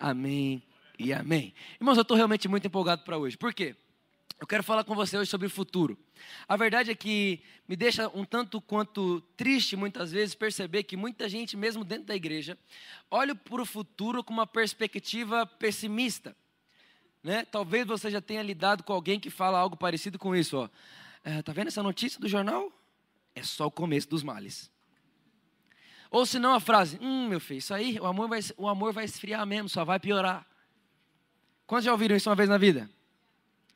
Amém, e amém. Irmãos, eu estou realmente muito empolgado para hoje. Por quê? Eu quero falar com você hoje sobre o futuro. A verdade é que me deixa um tanto quanto triste muitas vezes perceber que muita gente, mesmo dentro da igreja, olha para o futuro com uma perspectiva pessimista. Né? Talvez você já tenha lidado com alguém que fala algo parecido com isso. Ó. É, tá vendo essa notícia do jornal? É só o começo dos males. Ou se não a frase, hum, meu filho, isso aí, o amor, vai, o amor vai esfriar mesmo, só vai piorar. Quantos já ouviram isso uma vez na vida?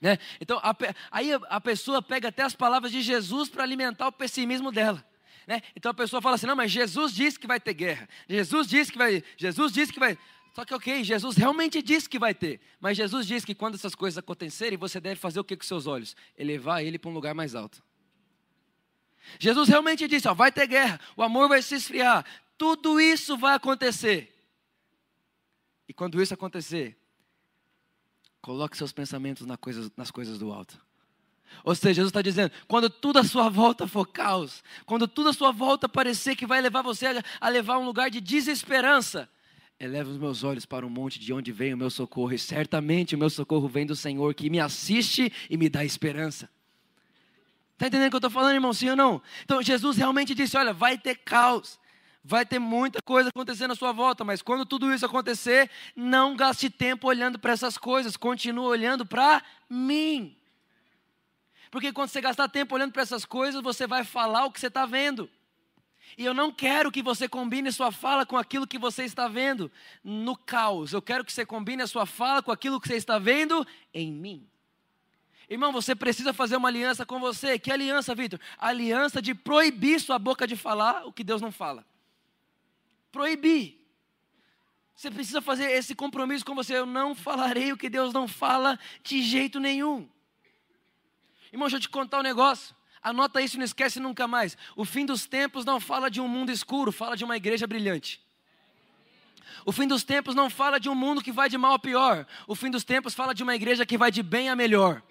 Né? Então, a, aí a pessoa pega até as palavras de Jesus para alimentar o pessimismo dela. Né? Então a pessoa fala assim: não, mas Jesus disse que vai ter guerra. Jesus disse que vai. Jesus disse que vai. Só que, ok, Jesus realmente disse que vai ter. Mas Jesus disse que quando essas coisas acontecerem, você deve fazer o que com seus olhos? Elevar ele para um lugar mais alto. Jesus realmente disse: ó, vai ter guerra, o amor vai se esfriar, tudo isso vai acontecer. E quando isso acontecer, coloque seus pensamentos nas coisas, do alto. Ou seja, Jesus está dizendo: quando tudo à sua volta for caos, quando tudo à sua volta parecer que vai levar você a, a levar um lugar de desesperança, eleva os meus olhos para o monte de onde vem o meu socorro, e certamente o meu socorro vem do Senhor que me assiste e me dá esperança. Está entendendo o que eu estou falando, irmão? Sim ou não? Então Jesus realmente disse: olha, vai ter caos, vai ter muita coisa acontecendo à sua volta, mas quando tudo isso acontecer, não gaste tempo olhando para essas coisas, continue olhando para mim. Porque quando você gastar tempo olhando para essas coisas, você vai falar o que você está vendo. E eu não quero que você combine sua fala com aquilo que você está vendo no caos. Eu quero que você combine a sua fala com aquilo que você está vendo em mim. Irmão, você precisa fazer uma aliança com você. Que aliança, Vitor? Aliança de proibir sua boca de falar o que Deus não fala. Proibir. Você precisa fazer esse compromisso com você. Eu não falarei o que Deus não fala de jeito nenhum. Irmão, deixa eu te contar um negócio. Anota isso e não esquece nunca mais. O fim dos tempos não fala de um mundo escuro, fala de uma igreja brilhante. O fim dos tempos não fala de um mundo que vai de mal a pior. O fim dos tempos fala de uma igreja que vai de bem a melhor.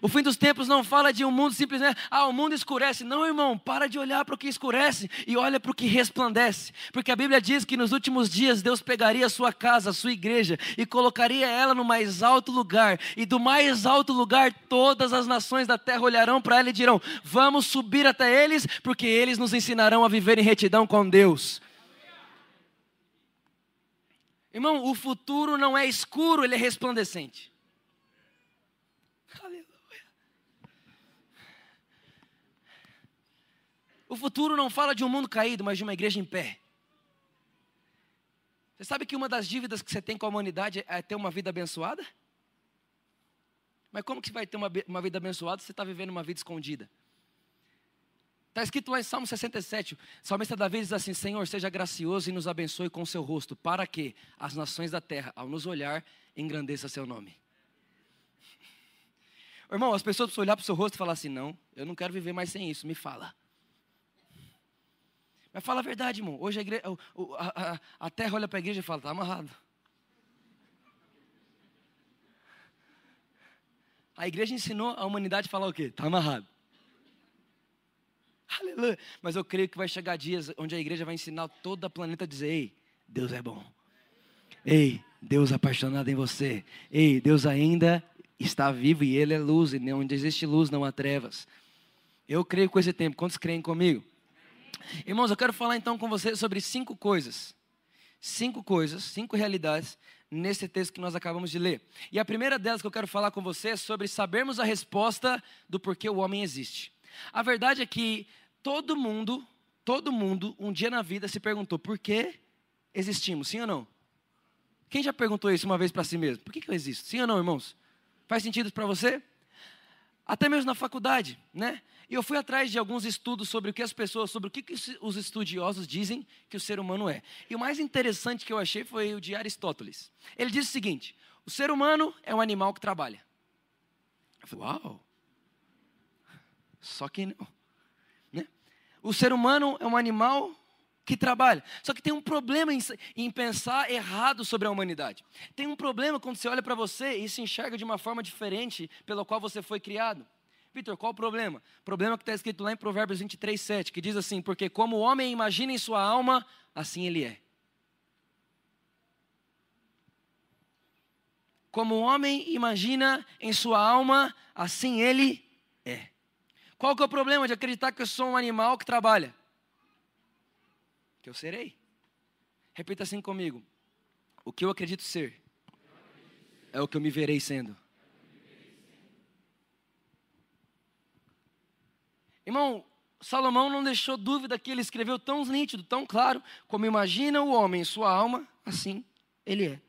O fim dos tempos não fala de um mundo simplesmente, ah, o mundo escurece. Não, irmão, para de olhar para o que escurece e olha para o que resplandece. Porque a Bíblia diz que nos últimos dias Deus pegaria a sua casa, a sua igreja, e colocaria ela no mais alto lugar. E do mais alto lugar, todas as nações da terra olharão para ela e dirão: Vamos subir até eles, porque eles nos ensinarão a viver em retidão com Deus. Irmão, o futuro não é escuro, ele é resplandecente. O futuro não fala de um mundo caído, mas de uma igreja em pé. Você sabe que uma das dívidas que você tem com a humanidade é ter uma vida abençoada? Mas como que você vai ter uma, uma vida abençoada se você está vivendo uma vida escondida? Está escrito lá em Salmo 67, o salmista Davi diz assim: Senhor, seja gracioso e nos abençoe com seu rosto, para que as nações da terra, ao nos olhar, engrandeça seu nome. Irmão, as pessoas precisam olhar para o seu rosto e falar assim: Não, eu não quero viver mais sem isso, me fala. Mas fala a verdade, irmão. Hoje a, igreja, a, a, a terra olha para a igreja e fala: está amarrado. A igreja ensinou a humanidade a falar o quê? Está amarrado. Aleluia. Mas eu creio que vai chegar dias onde a igreja vai ensinar todo o planeta a dizer: Ei, Deus é bom. Ei, Deus é apaixonado em você. Ei, Deus ainda está vivo e Ele é luz. E onde existe luz não há trevas. Eu creio com esse tempo. Quantos creem comigo? Irmãos, eu quero falar então com você sobre cinco coisas. Cinco coisas, cinco realidades nesse texto que nós acabamos de ler. E a primeira delas que eu quero falar com você é sobre sabermos a resposta do porquê o homem existe. A verdade é que todo mundo, todo mundo, um dia na vida se perguntou por que existimos, sim ou não? Quem já perguntou isso uma vez para si mesmo? Por que, que eu existo? Sim ou não, irmãos? Faz sentido para você? até mesmo na faculdade, né? E eu fui atrás de alguns estudos sobre o que as pessoas, sobre o que, que os estudiosos dizem que o ser humano é. E o mais interessante que eu achei foi o de Aristóteles. Ele diz o seguinte: o ser humano é um animal que trabalha. Eu falei, uau! Só que não. Né? O ser humano é um animal que trabalha. Só que tem um problema em, em, pensar errado sobre a humanidade. Tem um problema quando você olha para você e se enxerga de uma forma diferente pela qual você foi criado. Vitor, qual o problema? O problema que está escrito lá em Provérbios 23, 7, que diz assim: Porque como o homem imagina em sua alma, assim ele é. Como o homem imagina em sua alma, assim ele é. Qual que é o problema de acreditar que eu sou um animal que trabalha? que eu serei. Repita assim comigo: o que eu acredito ser é o que eu me verei sendo. Irmão, Salomão não deixou dúvida que ele escreveu tão nítido, tão claro, como imagina o homem em sua alma, assim ele é.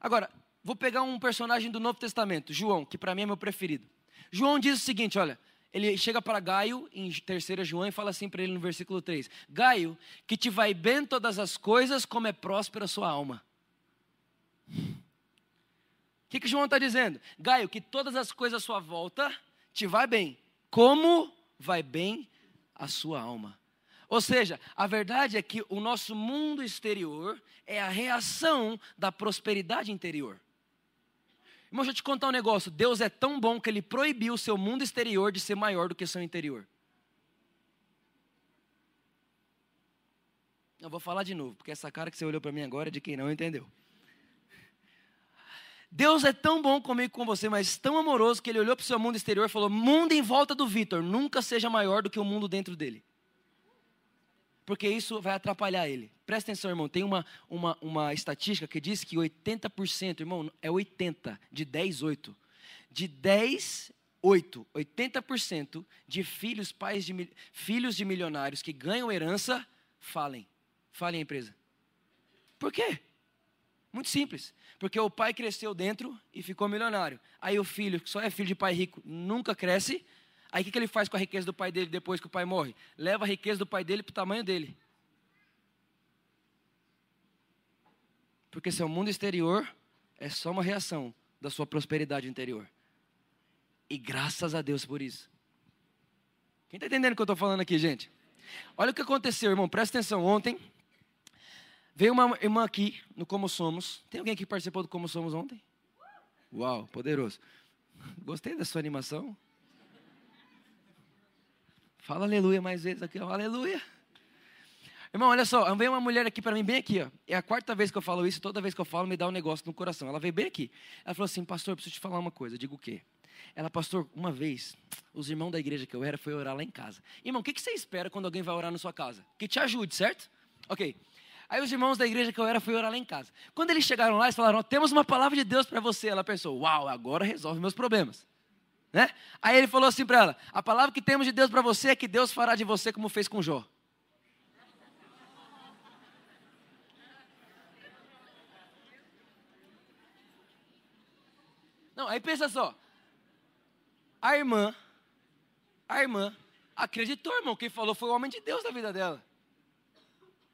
Agora, vou pegar um personagem do Novo Testamento, João, que para mim é meu preferido. João diz o seguinte: olha, ele chega para Gaio, em 3 João, e fala assim para ele no versículo 3: Gaio, que te vai bem todas as coisas, como é próspera a sua alma. O que, que João está dizendo? Gaio, que todas as coisas à sua volta te vai bem, como vai bem a sua alma. Ou seja, a verdade é que o nosso mundo exterior é a reação da prosperidade interior. Irmão, deixa eu te contar um negócio. Deus é tão bom que ele proibiu o seu mundo exterior de ser maior do que o seu interior. Eu vou falar de novo, porque essa cara que você olhou para mim agora é de quem não entendeu. Deus é tão bom comigo com você, mas tão amoroso que ele olhou para o seu mundo exterior e falou: Mundo em volta do Vitor, nunca seja maior do que o mundo dentro dele porque isso vai atrapalhar ele. Presta atenção, irmão. Tem uma, uma, uma estatística que diz que 80%, irmão, é 80, de 10, 8. De 10, 8, 80% de filhos, pais de filhos de milionários que ganham herança, falem. Falem a empresa. Por quê? Muito simples. Porque o pai cresceu dentro e ficou milionário. Aí o filho, que só é filho de pai rico, nunca cresce Aí o que, ele faz com a riqueza do pai dele depois que o pai morre? Leva a riqueza do pai dele para o tamanho dele. Porque seu mundo exterior é só uma reação da sua prosperidade interior. E graças a Deus por isso. Quem está entendendo o que eu estou falando aqui, gente? Olha o que aconteceu, irmão. Presta atenção. Ontem veio uma irmã aqui no Como Somos. Tem alguém que participou do Como Somos ontem? Uau, poderoso. Gostei da sua animação. Fala aleluia mais vezes aqui, aleluia. Irmão, olha só, veio uma mulher aqui para mim, bem aqui, ó. É a quarta vez que eu falo isso, toda vez que eu falo, me dá um negócio no coração. Ela veio bem aqui. Ela falou assim, pastor, eu preciso te falar uma coisa. Eu digo o quê? Ela, pastor, uma vez, os irmãos da igreja que eu era foi orar lá em casa. Irmão, o que, que você espera quando alguém vai orar na sua casa? Que te ajude, certo? Ok. Aí os irmãos da igreja que eu era foi orar lá em casa. Quando eles chegaram lá, eles falaram: temos uma palavra de Deus para você. Ela pensou: uau, agora resolve meus problemas. Né? Aí ele falou assim para ela: A palavra que temos de Deus para você é que Deus fará de você como fez com Jó. Não, aí pensa só. A irmã, a irmã acreditou, irmão. Quem falou foi o homem de Deus na vida dela.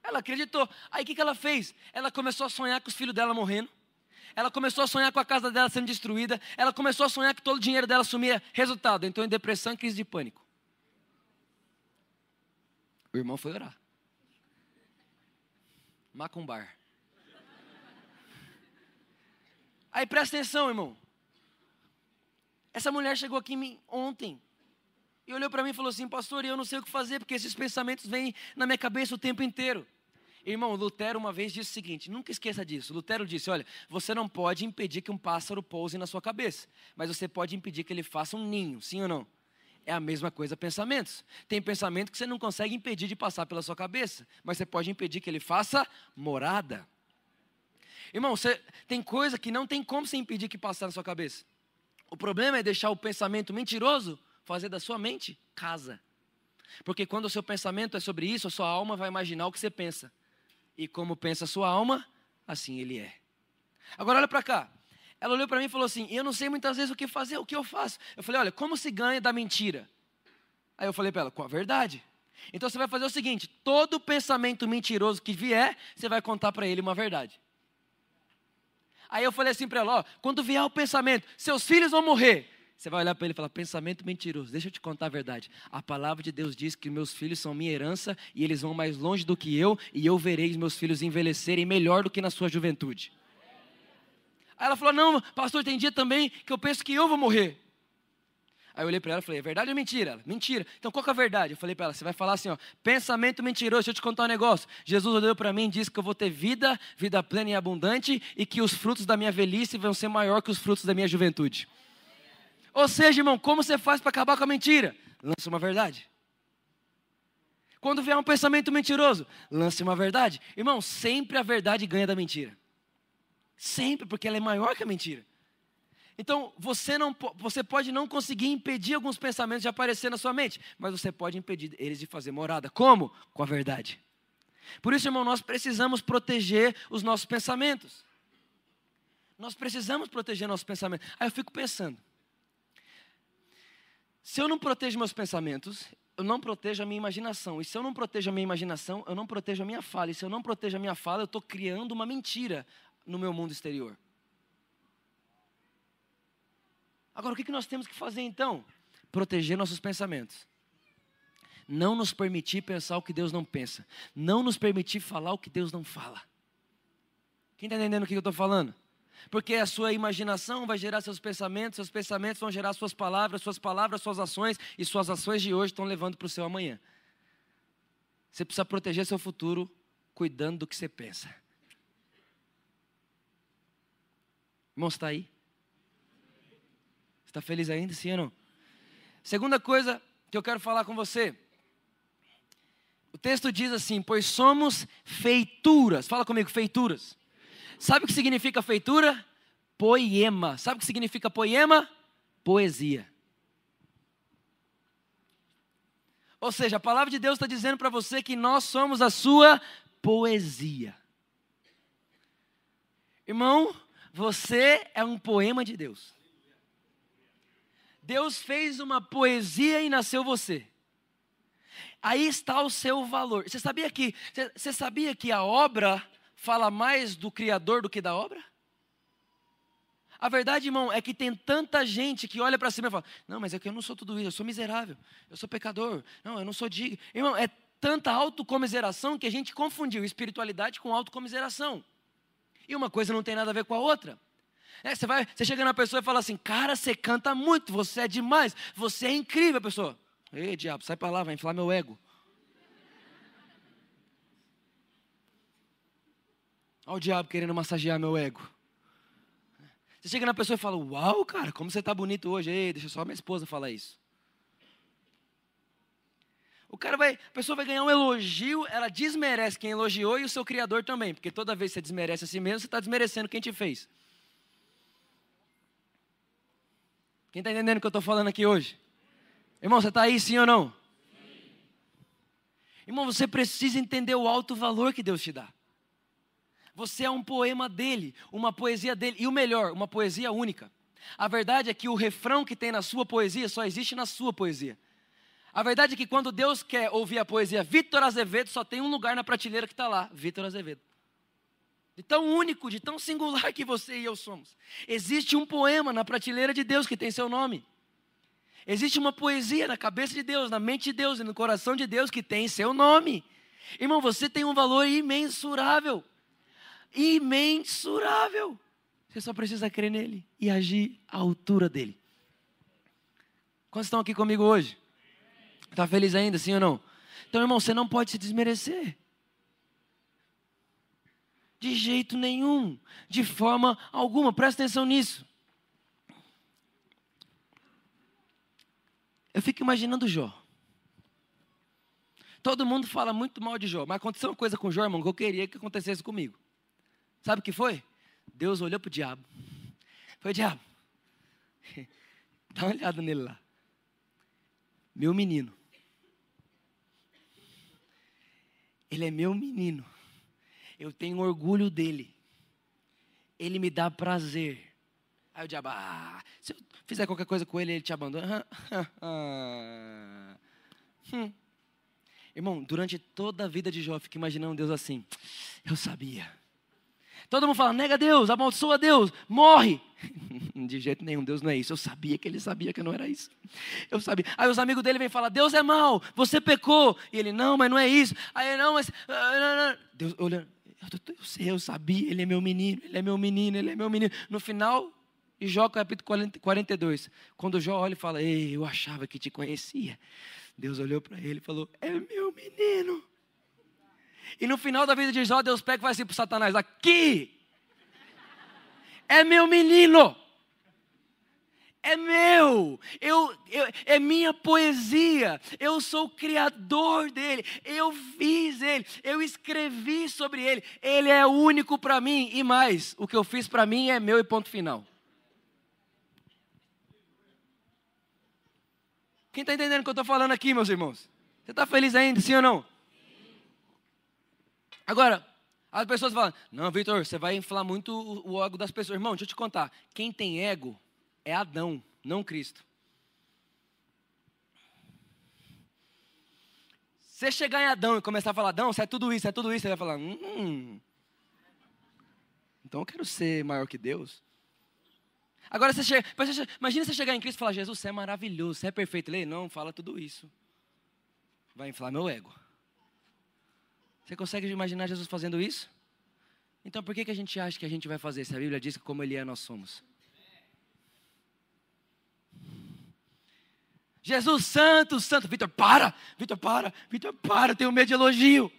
Ela acreditou. Aí o que, que ela fez? Ela começou a sonhar com os filhos dela morrendo. Ela começou a sonhar com a casa dela sendo destruída. Ela começou a sonhar que todo o dinheiro dela sumia. Resultado, entrou em depressão e crise de pânico. O irmão foi orar. Macumbar. Aí presta atenção, irmão. Essa mulher chegou aqui ontem e olhou para mim e falou assim: Pastor, eu não sei o que fazer porque esses pensamentos vêm na minha cabeça o tempo inteiro. Irmão, Lutero uma vez disse o seguinte: nunca esqueça disso. Lutero disse: olha, você não pode impedir que um pássaro pouse na sua cabeça, mas você pode impedir que ele faça um ninho, sim ou não? É a mesma coisa pensamentos. Tem pensamento que você não consegue impedir de passar pela sua cabeça, mas você pode impedir que ele faça morada. Irmão, você, tem coisa que não tem como você impedir que passe na sua cabeça. O problema é deixar o pensamento mentiroso fazer da sua mente casa. Porque quando o seu pensamento é sobre isso, a sua alma vai imaginar o que você pensa. E como pensa a sua alma, assim ele é. Agora olha para cá. Ela olhou para mim e falou assim: Eu não sei muitas vezes o que fazer, o que eu faço. Eu falei: Olha, como se ganha da mentira? Aí eu falei para ela: Com a verdade. Então você vai fazer o seguinte: todo pensamento mentiroso que vier, você vai contar para ele uma verdade. Aí eu falei assim para ela: Ó, quando vier o pensamento, seus filhos vão morrer. Você vai olhar para ele e falar: pensamento mentiroso. Deixa eu te contar a verdade. A palavra de Deus diz que meus filhos são minha herança e eles vão mais longe do que eu, e eu verei os meus filhos envelhecerem melhor do que na sua juventude. Aí ela falou: Não, pastor, tem dia também que eu penso que eu vou morrer. Aí eu olhei para ela e falei: É verdade ou mentira? Ela, mentira. Então qual que é a verdade? Eu falei para ela: Você vai falar assim, ó, pensamento mentiroso. Deixa eu te contar um negócio. Jesus olhou para mim e disse que eu vou ter vida, vida plena e abundante, e que os frutos da minha velhice vão ser maior que os frutos da minha juventude. Ou seja, irmão, como você faz para acabar com a mentira? Lança uma verdade. Quando vier um pensamento mentiroso, lance uma verdade. Irmão, sempre a verdade ganha da mentira. Sempre, porque ela é maior que a mentira. Então, você, não, você pode não conseguir impedir alguns pensamentos de aparecer na sua mente, mas você pode impedir eles de fazer morada. Como? Com a verdade. Por isso, irmão, nós precisamos proteger os nossos pensamentos. Nós precisamos proteger nossos pensamentos. Aí eu fico pensando: se eu não protejo meus pensamentos, eu não protejo a minha imaginação. E se eu não protejo a minha imaginação, eu não protejo a minha fala. E se eu não protejo a minha fala, eu estou criando uma mentira no meu mundo exterior. Agora, o que nós temos que fazer então? Proteger nossos pensamentos. Não nos permitir pensar o que Deus não pensa. Não nos permitir falar o que Deus não fala. Quem está entendendo o que eu estou falando? Porque a sua imaginação vai gerar seus pensamentos, seus pensamentos vão gerar suas palavras, suas palavras, suas ações, e suas ações de hoje estão levando para o seu amanhã. Você precisa proteger seu futuro cuidando do que você pensa. Irmão, está aí? Está feliz ainda, sim ou não? Segunda coisa que eu quero falar com você. O texto diz assim: Pois somos feituras. Fala comigo, feituras. Sabe o que significa feitura? Poema. Sabe o que significa poema? Poesia. Ou seja, a palavra de Deus está dizendo para você que nós somos a sua poesia. Irmão, você é um poema de Deus. Deus fez uma poesia e nasceu você. Aí está o seu valor. Você sabia que você sabia que a obra fala mais do criador do que da obra? A verdade, irmão, é que tem tanta gente que olha para cima e fala: Não, mas é que eu não sou tudo isso, eu sou miserável, eu sou pecador, não, eu não sou digno. Irmão, é tanta autocomiseração que a gente confundiu espiritualidade com autocomiseração. E uma coisa não tem nada a ver com a outra. É, você, vai, você chega na pessoa e fala assim: Cara, você canta muito, você é demais, você é incrível. A pessoa, ei, diabo, sai para lá, vai inflar meu ego. Olha o diabo querendo massagear meu ego. Você chega na pessoa e fala: Uau, cara, como você está bonito hoje. Ei, deixa só minha esposa falar isso. O cara vai, a pessoa vai ganhar um elogio, ela desmerece quem elogiou e o seu criador também, porque toda vez que você desmerece a si mesmo, você está desmerecendo quem te fez. Quem está entendendo o que eu estou falando aqui hoje? Irmão, você está aí sim ou não? Sim. Irmão, você precisa entender o alto valor que Deus te dá. Você é um poema dele, uma poesia dele, e o melhor, uma poesia única. A verdade é que o refrão que tem na sua poesia só existe na sua poesia. A verdade é que quando Deus quer ouvir a poesia Vitor Azevedo, só tem um lugar na prateleira que está lá, Vitor Azevedo. De tão único, de tão singular que você e eu somos. Existe um poema na prateleira de Deus que tem seu nome. Existe uma poesia na cabeça de Deus, na mente de Deus e no coração de Deus que tem seu nome. Irmão, você tem um valor imensurável. Imensurável. Você só precisa crer nele e agir à altura dele. Quantos estão aqui comigo hoje? Está feliz ainda, sim ou não? Então, irmão, você não pode se desmerecer. De jeito nenhum, de forma alguma, presta atenção nisso. Eu fico imaginando Jó. Todo mundo fala muito mal de Jó, mas aconteceu uma coisa com Jó, irmão, que eu queria que acontecesse comigo. Sabe o que foi? Deus olhou para o diabo. Foi, diabo, dá uma olhada nele lá. Meu menino. Ele é meu menino. Eu tenho orgulho dele. Ele me dá prazer. Aí o diabo, ah, se eu fizer qualquer coisa com ele, ele te abandona. hum. Irmão, durante toda a vida de Jó, eu fico imaginando Deus assim. Eu sabia. Todo mundo fala, nega Deus, amaldiçoa Deus, morre. De jeito nenhum, Deus não é isso. Eu sabia que ele sabia que não era isso. Eu sabia. Aí os amigos dele vêm falar, Deus é mau, você pecou. E ele, não, mas não é isso. Aí, não, mas. Ah, Deus olhando, eu, eu sei, eu sabia, ele é meu menino, ele é meu menino, ele é meu menino. No final, Jó capítulo 42, quando Jó olha e fala, ei, eu achava que te conhecia. Deus olhou para ele e falou, é meu menino. E no final da vida de Jó, Deus pega e vai assim para Satanás: aqui é meu menino. É meu, eu, eu, é minha poesia, eu sou o criador dele, eu fiz ele, eu escrevi sobre ele, ele é único para mim e mais, o que eu fiz para mim é meu e ponto final. Quem está entendendo o que eu estou falando aqui, meus irmãos? Você está feliz ainda, sim ou não? Agora, as pessoas falam: Não, Vitor, você vai inflar muito o, ego das pessoas. Irmão, deixa eu te contar. Quem tem ego é Adão, não Cristo. Você chegar em Adão e começar a falar, Adão, você é tudo isso, é tudo isso, você vai falar, hum. então eu quero ser maior que Deus. Agora você chega, imagina você chegar em Cristo e falar, Jesus, você é maravilhoso, você é perfeito. Ele, não, fala tudo isso. Vai inflar meu ego. Você consegue imaginar Jesus fazendo isso? Então por que, que a gente acha que a gente vai fazer se a Bíblia diz que como Ele é, nós somos? Jesus santo, santo. Vitor, para! Vitor, para! Vitor, para! Eu tenho medo de elogio.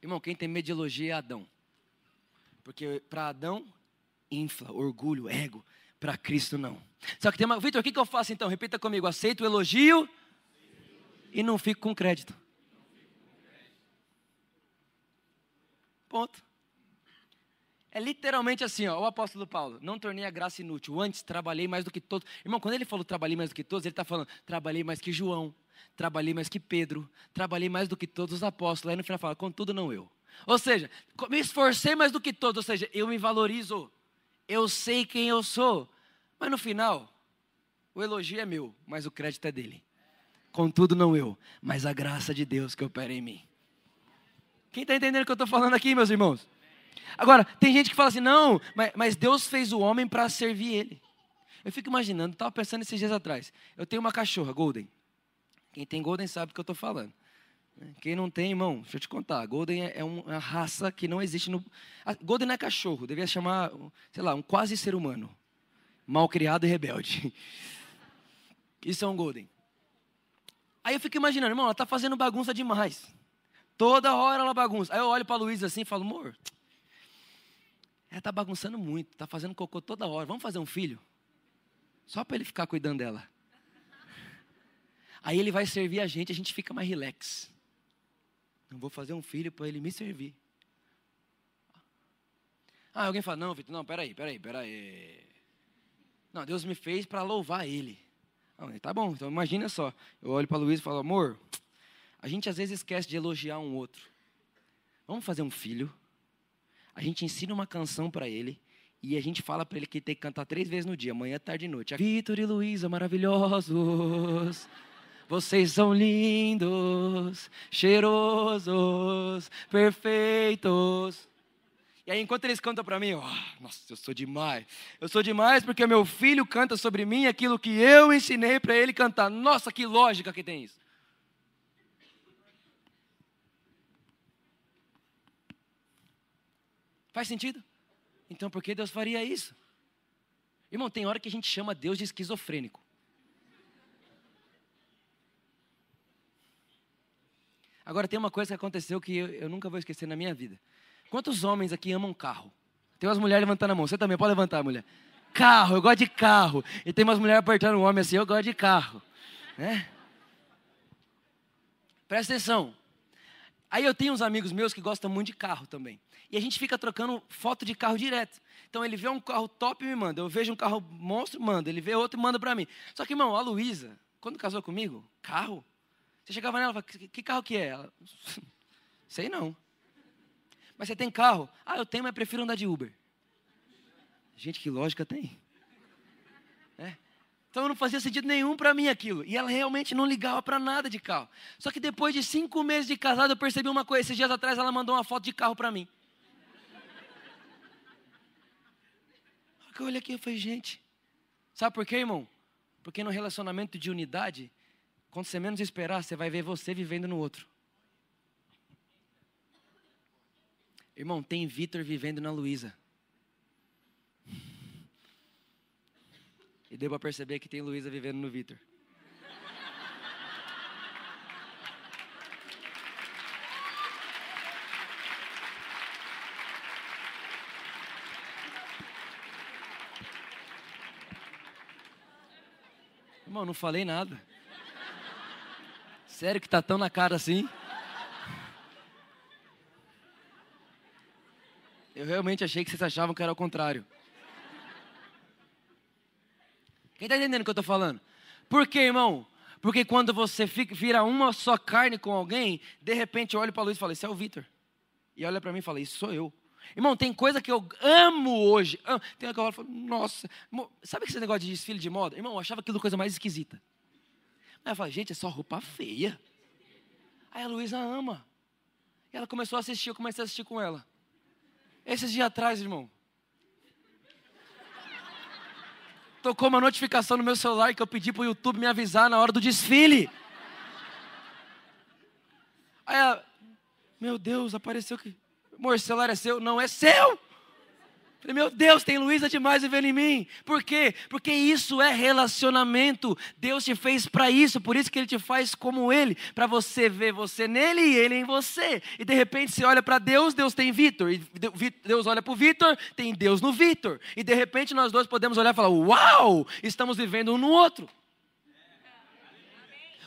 Irmão, quem tem medo de elogio é Adão. Porque para Adão, infla, orgulho, ego. Para Cristo, não. Só que tem uma. Vitor, o que, que eu faço então? Repita comigo: aceito o elogio e não fico com crédito. Ponto. É literalmente assim, ó, o apóstolo Paulo, não tornei a graça inútil, antes trabalhei mais do que todos. Irmão, quando ele falou trabalhei mais do que todos, ele está falando, trabalhei mais que João, trabalhei mais que Pedro, trabalhei mais do que todos os apóstolos. Aí no final fala, contudo não eu. Ou seja, me esforcei mais do que todos, ou seja, eu me valorizo, eu sei quem eu sou. Mas no final, o elogio é meu, mas o crédito é dele. Contudo, não eu, mas a graça de Deus que opera em mim. Quem está entendendo o que eu estou falando aqui, meus irmãos? Agora, tem gente que fala assim, não, mas, mas Deus fez o homem para servir ele. Eu fico imaginando, estava pensando esses dias atrás. Eu tenho uma cachorra, Golden. Quem tem Golden sabe do que eu estou falando. Quem não tem, irmão, deixa eu te contar. Golden é, é uma raça que não existe no. Golden não é cachorro, devia chamar, sei lá, um quase ser humano mal criado e rebelde. Isso é um Golden. Aí eu fico imaginando, irmão, ela está fazendo bagunça demais. Toda hora ela bagunça. Aí eu olho para Luísa assim e falo, amor, ela está bagunçando muito, está fazendo cocô toda hora. Vamos fazer um filho? Só para ele ficar cuidando dela. Aí ele vai servir a gente, a gente fica mais relax. Não vou fazer um filho para ele me servir. Ah, alguém fala, não, Vitor, não, peraí, peraí, peraí. Não, Deus me fez para louvar Ele. Não, tá bom, então imagina só. Eu olho para Luiz e falo, amor, a gente às vezes esquece de elogiar um outro. Vamos fazer um filho. A gente ensina uma canção para ele. E a gente fala para ele que tem que cantar três vezes no dia, manhã, tarde e noite. Vitor e Luísa, maravilhosos. Vocês são lindos, cheirosos, perfeitos. E aí, enquanto eles cantam para mim, oh, nossa, eu sou demais. Eu sou demais porque meu filho canta sobre mim aquilo que eu ensinei para ele cantar. Nossa, que lógica que tem isso. Faz sentido? Então, por que Deus faria isso? Irmão, tem hora que a gente chama Deus de esquizofrênico. Agora, tem uma coisa que aconteceu que eu, eu nunca vou esquecer na minha vida. Quantos homens aqui amam carro? Tem umas mulheres levantando a mão. Você também pode levantar, mulher. Carro, eu gosto de carro. E tem umas mulheres apertando o homem assim, eu gosto de carro. Né? Presta atenção. Aí eu tenho uns amigos meus que gostam muito de carro também. E a gente fica trocando foto de carro direto. Então ele vê um carro top e me manda. Eu vejo um carro monstro, manda. Ele vê outro e manda para mim. Só que, irmão, a Luísa, quando casou comigo, carro, você chegava nela e falava, que carro que é? Ela, sei não. Mas você tem carro? Ah, eu tenho, mas prefiro andar de Uber. Gente, que lógica tem? É. Então não fazia sentido nenhum para mim aquilo. E ela realmente não ligava para nada de carro. Só que depois de cinco meses de casado, eu percebi uma coisa. Esses dias atrás ela mandou uma foto de carro para mim. Eu olhei aqui e falei, gente, sabe por quê, irmão? Porque no relacionamento de unidade, quando você menos esperar, você vai ver você vivendo no outro. Irmão, tem Vitor vivendo na Luísa. E deu para perceber que tem Luísa vivendo no Vitor. Irmão, não falei nada. Sério que tá tão na cara assim? Eu realmente achei que vocês achavam que era o contrário. Quem está entendendo o que eu estou falando? Por quê, irmão? Porque quando você fica, vira uma só carne com alguém, de repente eu olho para a luz e falo, isso é o Vitor. E olha para mim e fala, isso sou eu. Irmão, tem coisa que eu amo hoje. Tem uma que eu falo, nossa, sabe esse negócio de desfile de moda? Irmão, eu achava aquilo coisa mais esquisita. Aí eu falo, gente, é só roupa feia. Aí a Luísa ama. E ela começou a assistir, eu comecei a assistir com ela. Esses dias atrás, irmão. Tocou uma notificação no meu celular que eu pedi para o YouTube me avisar na hora do desfile. Aí ela, meu Deus, apareceu que. Amor, celular é seu? Não é seu! Meu Deus, tem Luísa demais vivendo em mim. Por quê? Porque isso é relacionamento. Deus te fez para isso, por isso que Ele te faz como Ele, para você ver você nele e Ele em você. E de repente você olha para Deus, Deus tem Vitor. E Deus olha para o Vitor, tem Deus no Vitor. E de repente nós dois podemos olhar e falar: Uau, estamos vivendo um no outro.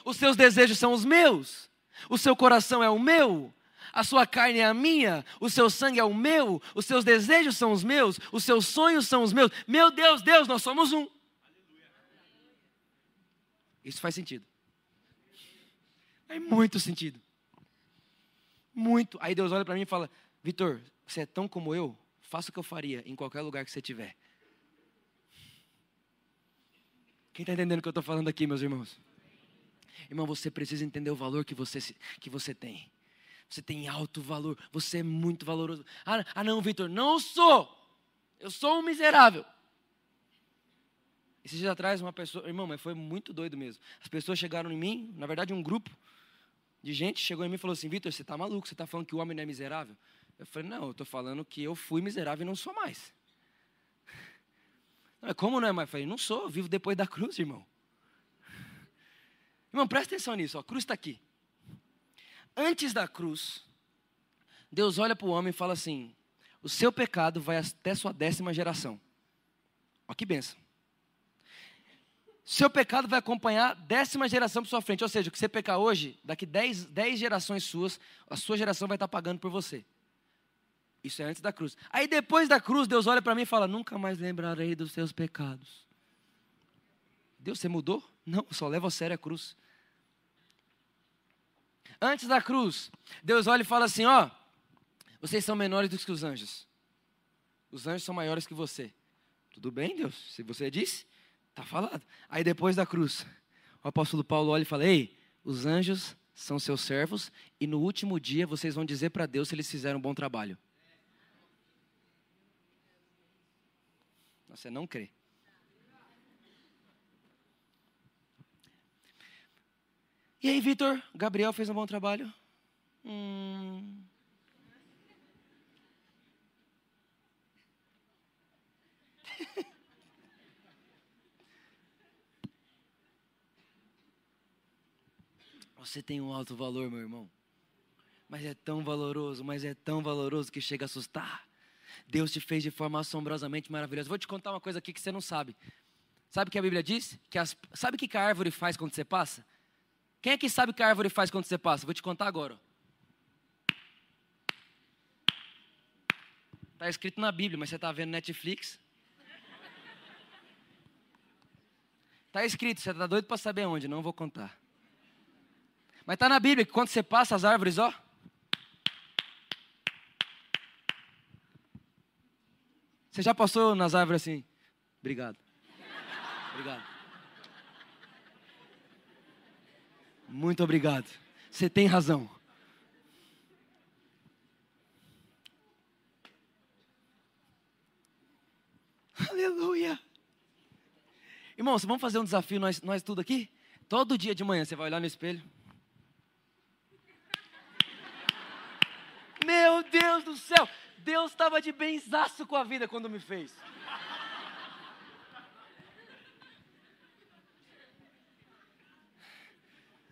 Os seus desejos são os meus, o seu coração é o meu, a sua carne é a minha, o seu sangue é o meu, os seus desejos são os meus, os seus sonhos são os meus. Meu Deus, Deus, nós somos um. Isso faz sentido. Faz muito sentido. Muito. Aí Deus olha para mim e fala: Vitor, você é tão como eu, faça o que eu faria em qualquer lugar que você estiver. Quem está entendendo o que eu estou falando aqui, meus irmãos? Irmão, você precisa entender o valor que você, que você tem. Você tem alto valor, você é muito valoroso. Ah, ah não, Vitor, não sou. Eu sou um miserável. Esses dias atrás, uma pessoa, irmão, mas foi muito doido mesmo. As pessoas chegaram em mim, na verdade, um grupo de gente chegou em mim e falou assim: Vitor, você está maluco, você está falando que o homem não é miserável? Eu falei: não, eu estou falando que eu fui miserável e não sou mais. Não, como não é mais? Eu falei: não sou, eu vivo depois da cruz, irmão. Irmão, presta atenção nisso, ó, a cruz está aqui antes da cruz, Deus olha para o homem e fala assim: o seu pecado vai até sua décima geração. Olha que benção. Seu pecado vai acompanhar décima geração para sua frente. Ou seja, o que você pecar hoje, daqui dez, dez gerações suas, a sua geração vai estar pagando por você. Isso é antes da cruz. Aí depois da cruz, Deus olha para mim e fala: Nunca mais lembrarei dos seus pecados. Deus, você mudou? Não, só leva a sério a cruz. Antes da cruz, Deus olha e fala assim: ó, vocês são menores do que os anjos. Os anjos são maiores que você. Tudo bem, Deus? Se você disse, tá falado. Aí depois da cruz, o apóstolo Paulo olha e fala: Ei, os anjos são seus servos e no último dia vocês vão dizer para Deus se eles fizeram um bom trabalho. Você não crê. E aí, Vitor, Gabriel fez um bom trabalho? Hum... Você tem um alto valor, meu irmão. Mas é tão valoroso, mas é tão valoroso que chega a assustar. Deus te fez de forma assombrosamente maravilhosa. Vou te contar uma coisa aqui que você não sabe. Sabe o que a Bíblia diz? Que as, sabe o que a árvore faz quando você passa? Quem é que sabe o que a árvore faz quando você passa? Vou te contar agora. Está escrito na Bíblia, mas você está vendo Netflix? Está escrito, você está doido para saber onde? Não vou contar. Mas está na Bíblia que quando você passa as árvores, ó. Você já passou nas árvores assim? Obrigado. Obrigado. Muito obrigado. Você tem razão. Aleluia. Irmãos, vamos fazer um desafio, nós, nós tudo aqui? Todo dia de manhã você vai olhar no espelho. Meu Deus do céu! Deus estava de benzaço com a vida quando me fez.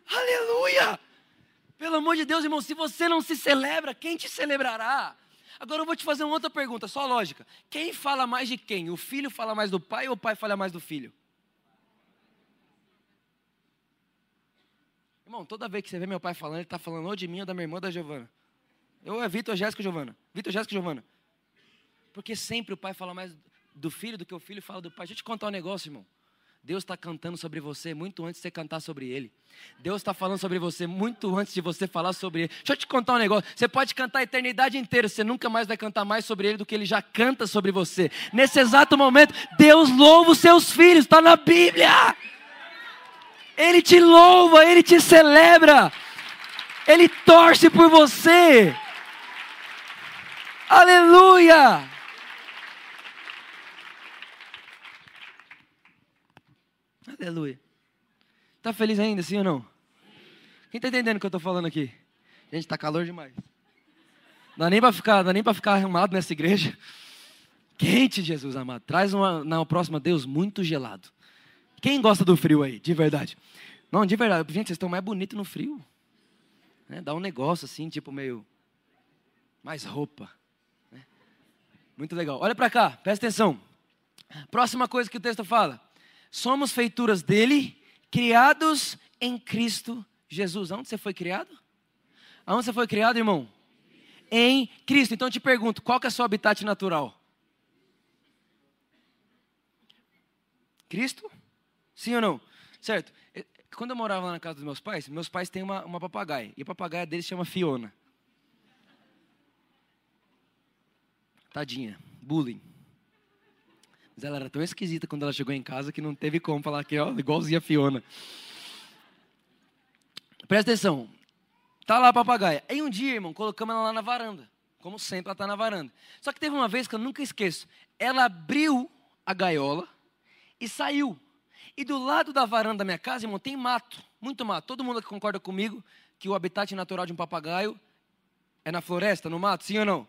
Aleluia! Pelo amor de Deus, irmão, se você não se celebra, quem te celebrará? Agora eu vou te fazer uma outra pergunta, só lógica. Quem fala mais de quem? O filho fala mais do pai ou o pai fala mais do filho? Irmão, toda vez que você vê meu pai falando, ele está falando ou de mim ou da minha irmã ou da Giovana. Eu é Vitor, Jéssica Giovana. Vitor, Jéssica Giovana. Porque sempre o pai fala mais do filho do que o filho fala do pai. Deixa eu te contar um negócio, irmão. Deus está cantando sobre você muito antes de você cantar sobre Ele. Deus está falando sobre você muito antes de você falar sobre Ele. Deixa eu te contar um negócio. Você pode cantar a eternidade inteira, você nunca mais vai cantar mais sobre Ele do que Ele já canta sobre você. Nesse exato momento, Deus louva os seus filhos, está na Bíblia. Ele te louva, Ele te celebra, Ele torce por você. Aleluia! Aleluia. Está feliz ainda, sim ou não? Quem está entendendo o que eu estou falando aqui? Gente, está calor demais. Não dá nem para ficar, dá nem para ficar arrumado nessa igreja. Quente, Jesus amado. Traz uma, na próxima Deus muito gelado. Quem gosta do frio aí, de verdade? Não, de verdade. Gente, vocês estão mais bonitos no frio. Né? Dá um negócio assim, tipo meio mais roupa. Né? Muito legal. Olha para cá, presta atenção. Próxima coisa que o texto fala somos feituras dele, criados em Cristo Jesus. Aonde você foi criado? Aonde você foi criado, irmão? Em Cristo. Então eu te pergunto, qual que é o seu habitat natural? Cristo? Sim ou não? Certo. Quando eu morava lá na casa dos meus pais, meus pais têm uma, uma papagaia. E a papagaia deles chama Fiona. Tadinha. Bullying. Mas ela era tão esquisita quando ela chegou em casa que não teve como falar que, ó, igualzinha a Fiona. Presta atenção. Tá lá a papagaia. Aí um dia, irmão, colocamos ela lá na varanda. Como sempre, ela tá na varanda. Só que teve uma vez que eu nunca esqueço. Ela abriu a gaiola e saiu. E do lado da varanda da minha casa, irmão, tem mato. Muito mato. Todo mundo que concorda comigo que o habitat natural de um papagaio é na floresta, no mato, sim ou não?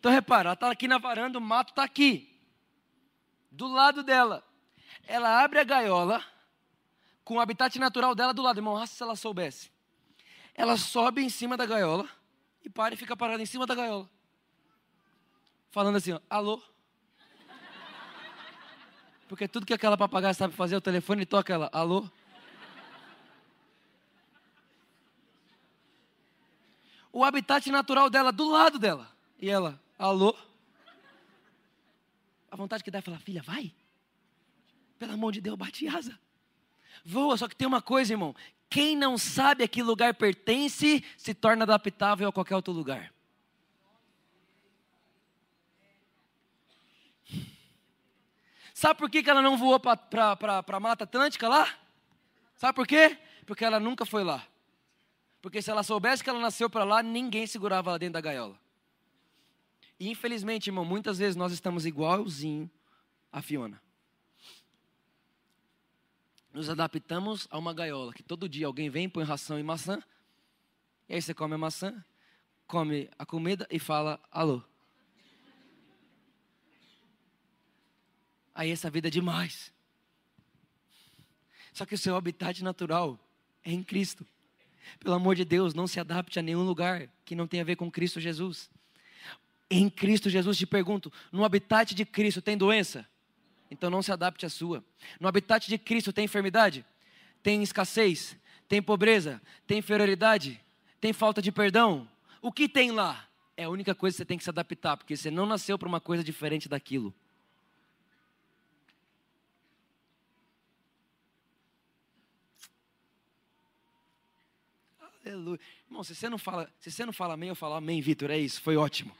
Então repara, ela está aqui na varanda, o mato está aqui do lado dela. Ela abre a gaiola com o habitat natural dela do lado. Irmão, se ela soubesse. Ela sobe em cima da gaiola e para e fica parada em cima da gaiola. Falando assim, ó, alô? Porque tudo que aquela papagaia sabe fazer, o telefone toca ela, alô? O habitat natural dela do lado dela. E ela, alô? A vontade que dá é falar, filha, vai. Pelo amor de Deus, bate asa. Voa, só que tem uma coisa, irmão. Quem não sabe a que lugar pertence, se torna adaptável a qualquer outro lugar. Sabe por que, que ela não voou para a Mata Atlântica lá? Sabe por quê? Porque ela nunca foi lá. Porque se ela soubesse que ela nasceu para lá, ninguém segurava ela dentro da gaiola. Infelizmente, irmão, muitas vezes nós estamos igualzinho a Fiona. Nos adaptamos a uma gaiola, que todo dia alguém vem, põe ração e maçã, e aí você come a maçã, come a comida e fala alô. Aí essa vida é demais. Só que o seu habitat natural é em Cristo. Pelo amor de Deus, não se adapte a nenhum lugar que não tenha a ver com Cristo Jesus em Cristo Jesus, te pergunto: no habitat de Cristo tem doença? Então não se adapte à sua. No habitat de Cristo tem enfermidade? Tem escassez? Tem pobreza? Tem inferioridade? Tem falta de perdão? O que tem lá? É a única coisa que você tem que se adaptar, porque você não nasceu para uma coisa diferente daquilo. Aleluia. Irmão, se você não fala, se você não fala amém, eu falo amém, Vitor. É isso, foi ótimo.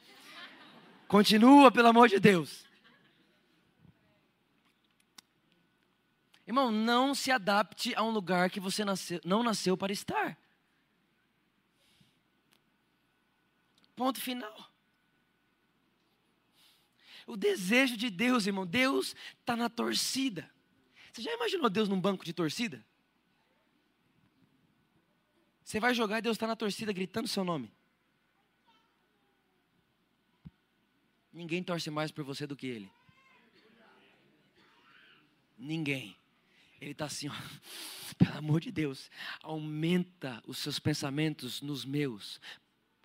Continua, pelo amor de Deus. Irmão, não se adapte a um lugar que você nasceu, não nasceu para estar. Ponto final. O desejo de Deus, irmão, Deus está na torcida. Você já imaginou Deus num banco de torcida? Você vai jogar e Deus está na torcida gritando seu nome. Ninguém torce mais por você do que Ele. Ninguém. Ele está assim, ó, pelo amor de Deus, aumenta os seus pensamentos nos meus.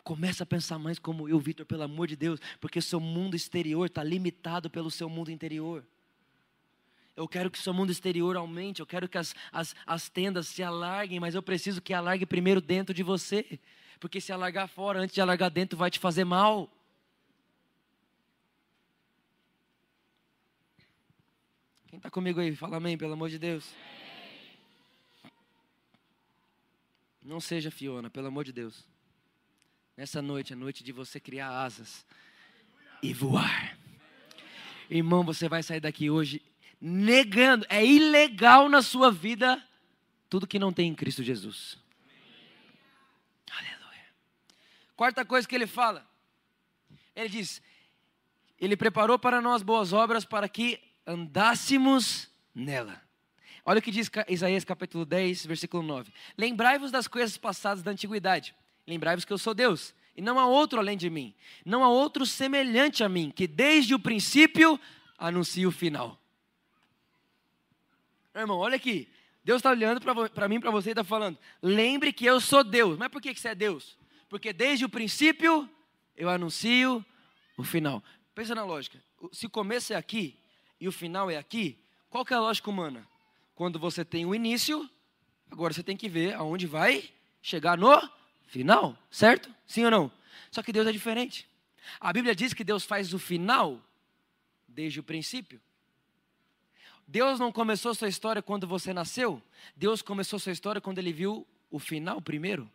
Começa a pensar mais como eu, Vitor, pelo amor de Deus, porque seu mundo exterior está limitado pelo seu mundo interior. Eu quero que seu mundo exterior aumente, eu quero que as, as, as tendas se alarguem, mas eu preciso que alargue primeiro dentro de você. Porque se alargar fora antes de alargar dentro vai te fazer mal. Quem está comigo aí? Fala amém, pelo amor de Deus. Não seja Fiona, pelo amor de Deus. Nessa noite, é noite de você criar asas e voar. Irmão, você vai sair daqui hoje negando, é ilegal na sua vida tudo que não tem em Cristo Jesus. Aleluia. Quarta coisa que ele fala, ele diz: Ele preparou para nós boas obras para que andássemos nela. Olha o que diz Isaías capítulo 10, versículo 9: Lembrai-vos das coisas passadas da antiguidade, lembrai-vos que eu sou Deus, e não há outro além de mim, não há outro semelhante a mim, que desde o princípio anuncia o final. Irmão, olha aqui, Deus está olhando para mim, para você e está falando: lembre que eu sou Deus. Mas por que, que você é Deus? Porque desde o princípio eu anuncio o final. Pensa na lógica: se o começo é aqui, e o final é aqui, qual que é a lógica humana? Quando você tem o início, agora você tem que ver aonde vai chegar no final, certo? Sim ou não? Só que Deus é diferente. A Bíblia diz que Deus faz o final desde o princípio. Deus não começou sua história quando você nasceu. Deus começou sua história quando ele viu o final primeiro.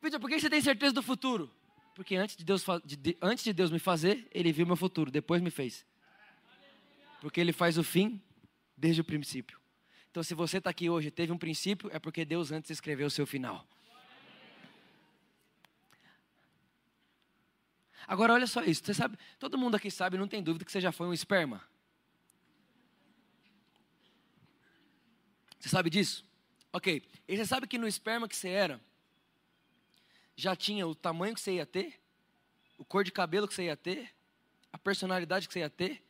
Vitor, por que você tem certeza do futuro? Porque antes de, Deus, de, antes de Deus me fazer, Ele viu meu futuro, depois me fez. Porque Ele faz o fim desde o princípio. Então, se você está aqui hoje teve um princípio, é porque Deus antes escreveu o seu final. Agora, olha só isso. Você sabe, todo mundo aqui sabe, não tem dúvida que você já foi um esperma. Você sabe disso? Ok. E você sabe que no esperma que você era, já tinha o tamanho que você ia ter, o cor de cabelo que você ia ter, a personalidade que você ia ter,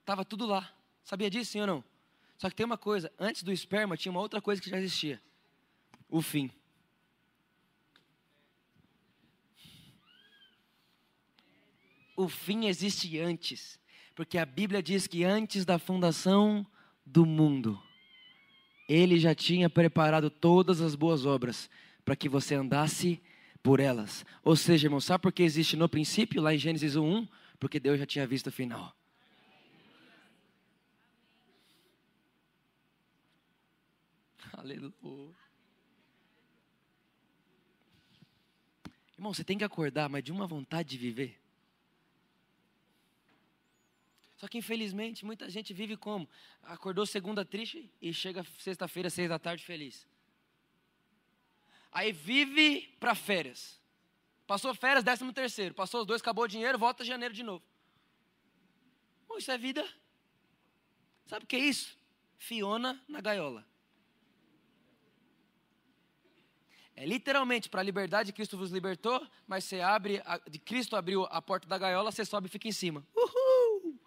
estava tudo lá. Sabia disso, sim ou não? Só que tem uma coisa, antes do esperma tinha uma outra coisa que já existia. O fim. O fim existe antes, porque a Bíblia diz que antes da fundação do mundo, ele já tinha preparado todas as boas obras para que você andasse por elas. Ou seja, irmão, sabe por que existe no princípio, lá em Gênesis 1? Porque Deus já tinha visto o final. Aleluia. Irmão, você tem que acordar, mas de uma vontade de viver. Só que infelizmente muita gente vive como? Acordou segunda triste e chega sexta-feira, seis da tarde feliz. Aí vive para férias. Passou férias, décimo terceiro. Passou os dois, acabou o dinheiro, volta janeiro de novo. Bom, isso é vida. Sabe o que é isso? Fiona na gaiola. É literalmente para a liberdade Cristo vos libertou, mas você abre, a, Cristo abriu a porta da gaiola, você sobe e fica em cima. Uhul!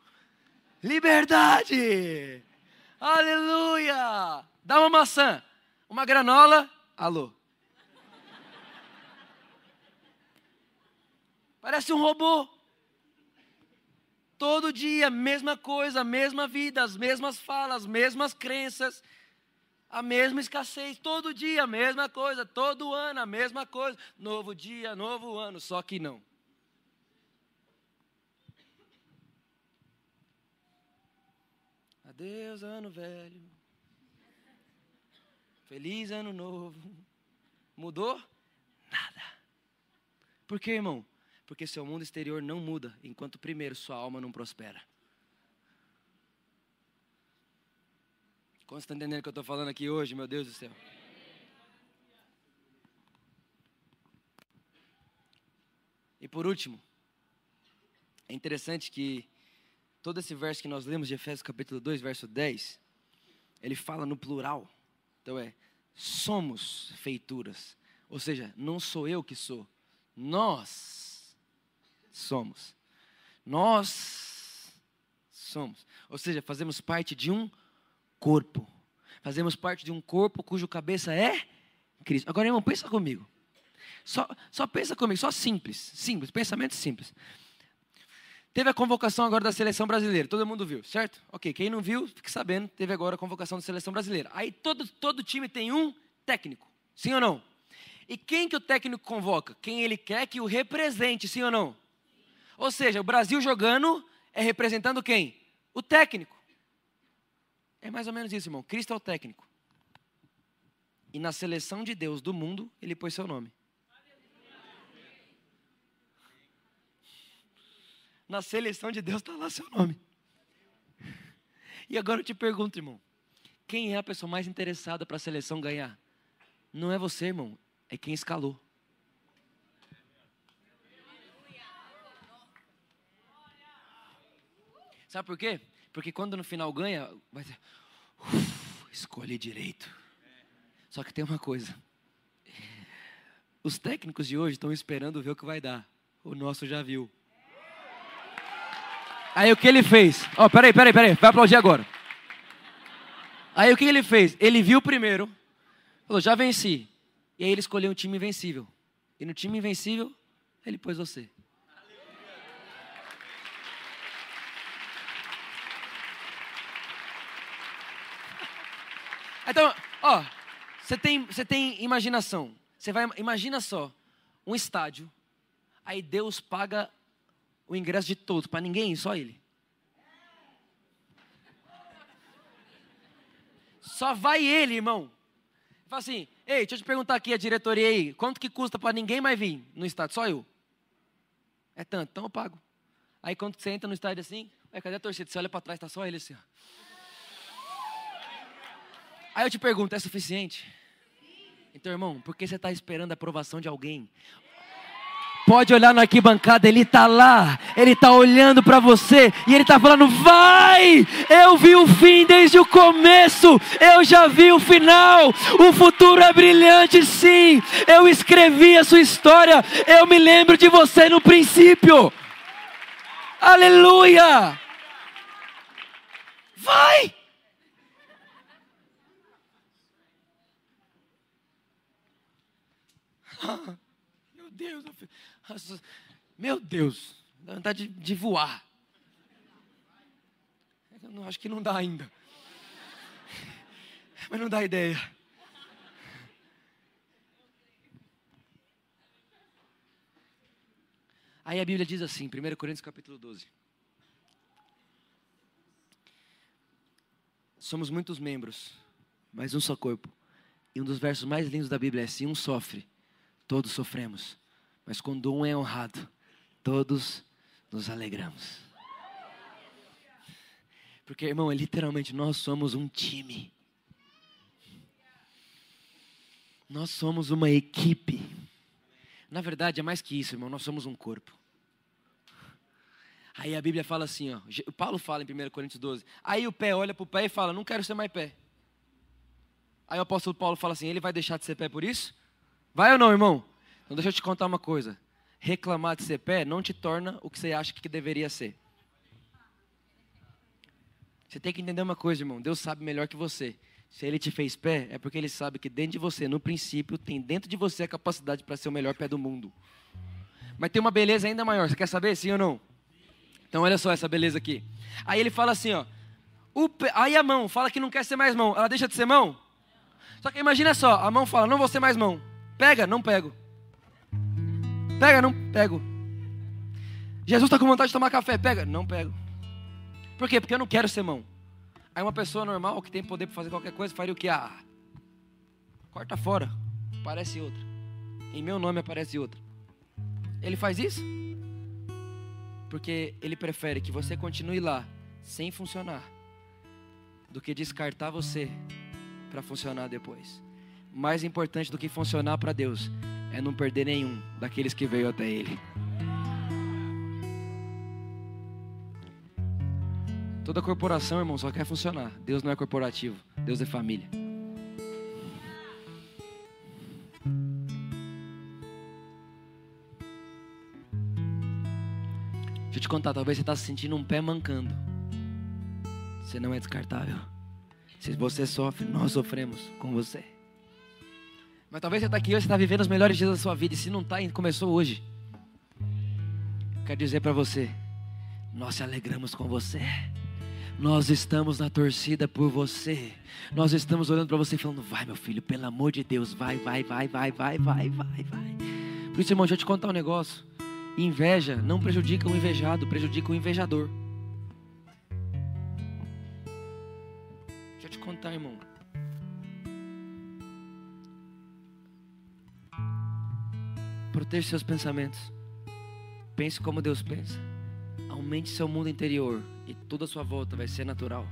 Liberdade! Aleluia! Dá uma maçã, uma granola, alô. Parece um robô. Todo dia, mesma coisa, mesma vida, as mesmas falas, as mesmas crenças, a mesma escassez. Todo dia, a mesma coisa, todo ano, a mesma coisa. Novo dia, novo ano, só que não. Adeus, ano velho. Feliz ano novo. Mudou? Nada. Por quê, irmão? Porque seu mundo exterior não muda enquanto primeiro sua alma não prospera. Como entendendo o que eu estou falando aqui hoje, meu Deus do céu? E por último, é interessante que todo esse verso que nós lemos de Efésios capítulo 2, verso 10, ele fala no plural. Então é, somos feituras. Ou seja, não sou eu que sou, nós somos. Nós somos. Ou seja, fazemos parte de um corpo. Fazemos parte de um corpo cujo cabeça é Cristo. Agora, irmão, pensa comigo. Só, só pensa comigo, só simples, simples, pensamento simples. Teve a convocação agora da seleção brasileira, todo mundo viu, certo? Ok, quem não viu, fique sabendo, teve agora a convocação da seleção brasileira. Aí todo, todo time tem um técnico, sim ou não? E quem que o técnico convoca? Quem ele quer que o represente, sim ou não? Ou seja, o Brasil jogando é representando quem? O técnico. É mais ou menos isso, irmão. Cristo é o técnico. E na seleção de Deus do mundo, ele pôs seu nome. Na seleção de Deus está lá seu nome. E agora eu te pergunto, irmão: quem é a pessoa mais interessada para a seleção ganhar? Não é você, irmão, é quem escalou. Sabe por quê? Porque quando no final ganha, vai ser. Uf, escolhi direito. Só que tem uma coisa. Os técnicos de hoje estão esperando ver o que vai dar. O nosso já viu. Aí o que ele fez? Ó, oh, peraí, peraí, peraí. Vai aplaudir agora. Aí o que ele fez? Ele viu primeiro. Falou, já venci. E aí ele escolheu um time invencível. E no time invencível, ele pôs você. Então, ó, você tem, você tem imaginação. Você vai, imagina só, um estádio. Aí Deus paga o ingresso de todos, para ninguém, só ele. Só vai ele, irmão. Fala assim, ei, deixa eu te perguntar aqui, a diretoria aí, quanto que custa para ninguém mais vir no estádio? Só eu. É tanto, então eu pago. Aí quando você entra no estádio assim, é, cadê a torcida? Você olha para trás, está só ele assim. Ó. Aí eu te pergunto, é suficiente? Então, irmão, por que você está esperando a aprovação de alguém? Pode olhar na arquibancada, ele está lá, ele está olhando para você e ele está falando: vai! Eu vi o fim desde o começo, eu já vi o final. O futuro é brilhante, sim. Eu escrevi a sua história, eu me lembro de você no princípio. Aleluia! Vai! Meu Deus, meu Deus, dá vontade de, de voar. Eu não, acho que não dá ainda. Mas não dá ideia. Aí a Bíblia diz assim, 1 Coríntios capítulo 12. Somos muitos membros, mas um só corpo. E um dos versos mais lindos da Bíblia é: se um sofre, todos sofremos. Mas quando um é honrado, todos nos alegramos. Porque, irmão, literalmente nós somos um time. Nós somos uma equipe. Na verdade, é mais que isso, irmão. Nós somos um corpo. Aí a Bíblia fala assim, ó. O Paulo fala em 1 Coríntios 12. Aí o pé olha para o pé e fala: Não quero ser mais pé. Aí o apóstolo Paulo fala assim: Ele vai deixar de ser pé por isso? Vai ou não, irmão? Então deixa eu te contar uma coisa. Reclamar de ser pé não te torna o que você acha que deveria ser. Você tem que entender uma coisa, irmão. Deus sabe melhor que você. Se Ele te fez pé, é porque Ele sabe que dentro de você, no princípio, tem dentro de você a capacidade para ser o melhor pé do mundo. Mas tem uma beleza ainda maior. Você quer saber, sim ou não? Então olha só essa beleza aqui. Aí ele fala assim, ó. Pé, aí a mão fala que não quer ser mais mão. Ela deixa de ser mão? Só que imagina só, a mão fala, não vou ser mais mão. Pega, não pego. Pega, não pego. Jesus está com vontade de tomar café, pega, não pego. Por quê? Porque eu não quero ser mão. Aí uma pessoa normal que tem poder para fazer qualquer coisa faria o que? Ah, corta fora, aparece outra. Em meu nome aparece outra. Ele faz isso? Porque ele prefere que você continue lá sem funcionar do que descartar você para funcionar depois. Mais importante do que funcionar para Deus é não perder nenhum daqueles que veio até Ele. Toda corporação, irmão, só quer funcionar. Deus não é corporativo, Deus é família. Deixa eu te contar, talvez você está se sentindo um pé mancando. Você não é descartável. Se você sofre, nós sofremos com você. Mas talvez você está aqui hoje, você está vivendo os melhores dias da sua vida. E se não está, começou hoje. Quero dizer para você, nós se alegramos com você. Nós estamos na torcida por você. Nós estamos olhando para você e falando: vai, meu filho, pelo amor de Deus, vai, vai, vai, vai, vai, vai, vai, vai. Por isso, irmão, deixa eu te contar um negócio. Inveja não prejudica o invejado, prejudica o invejador. Deixa eu te contar, irmão. Proteja seus pensamentos. Pense como Deus pensa. Aumente seu mundo interior e toda a sua volta vai ser natural.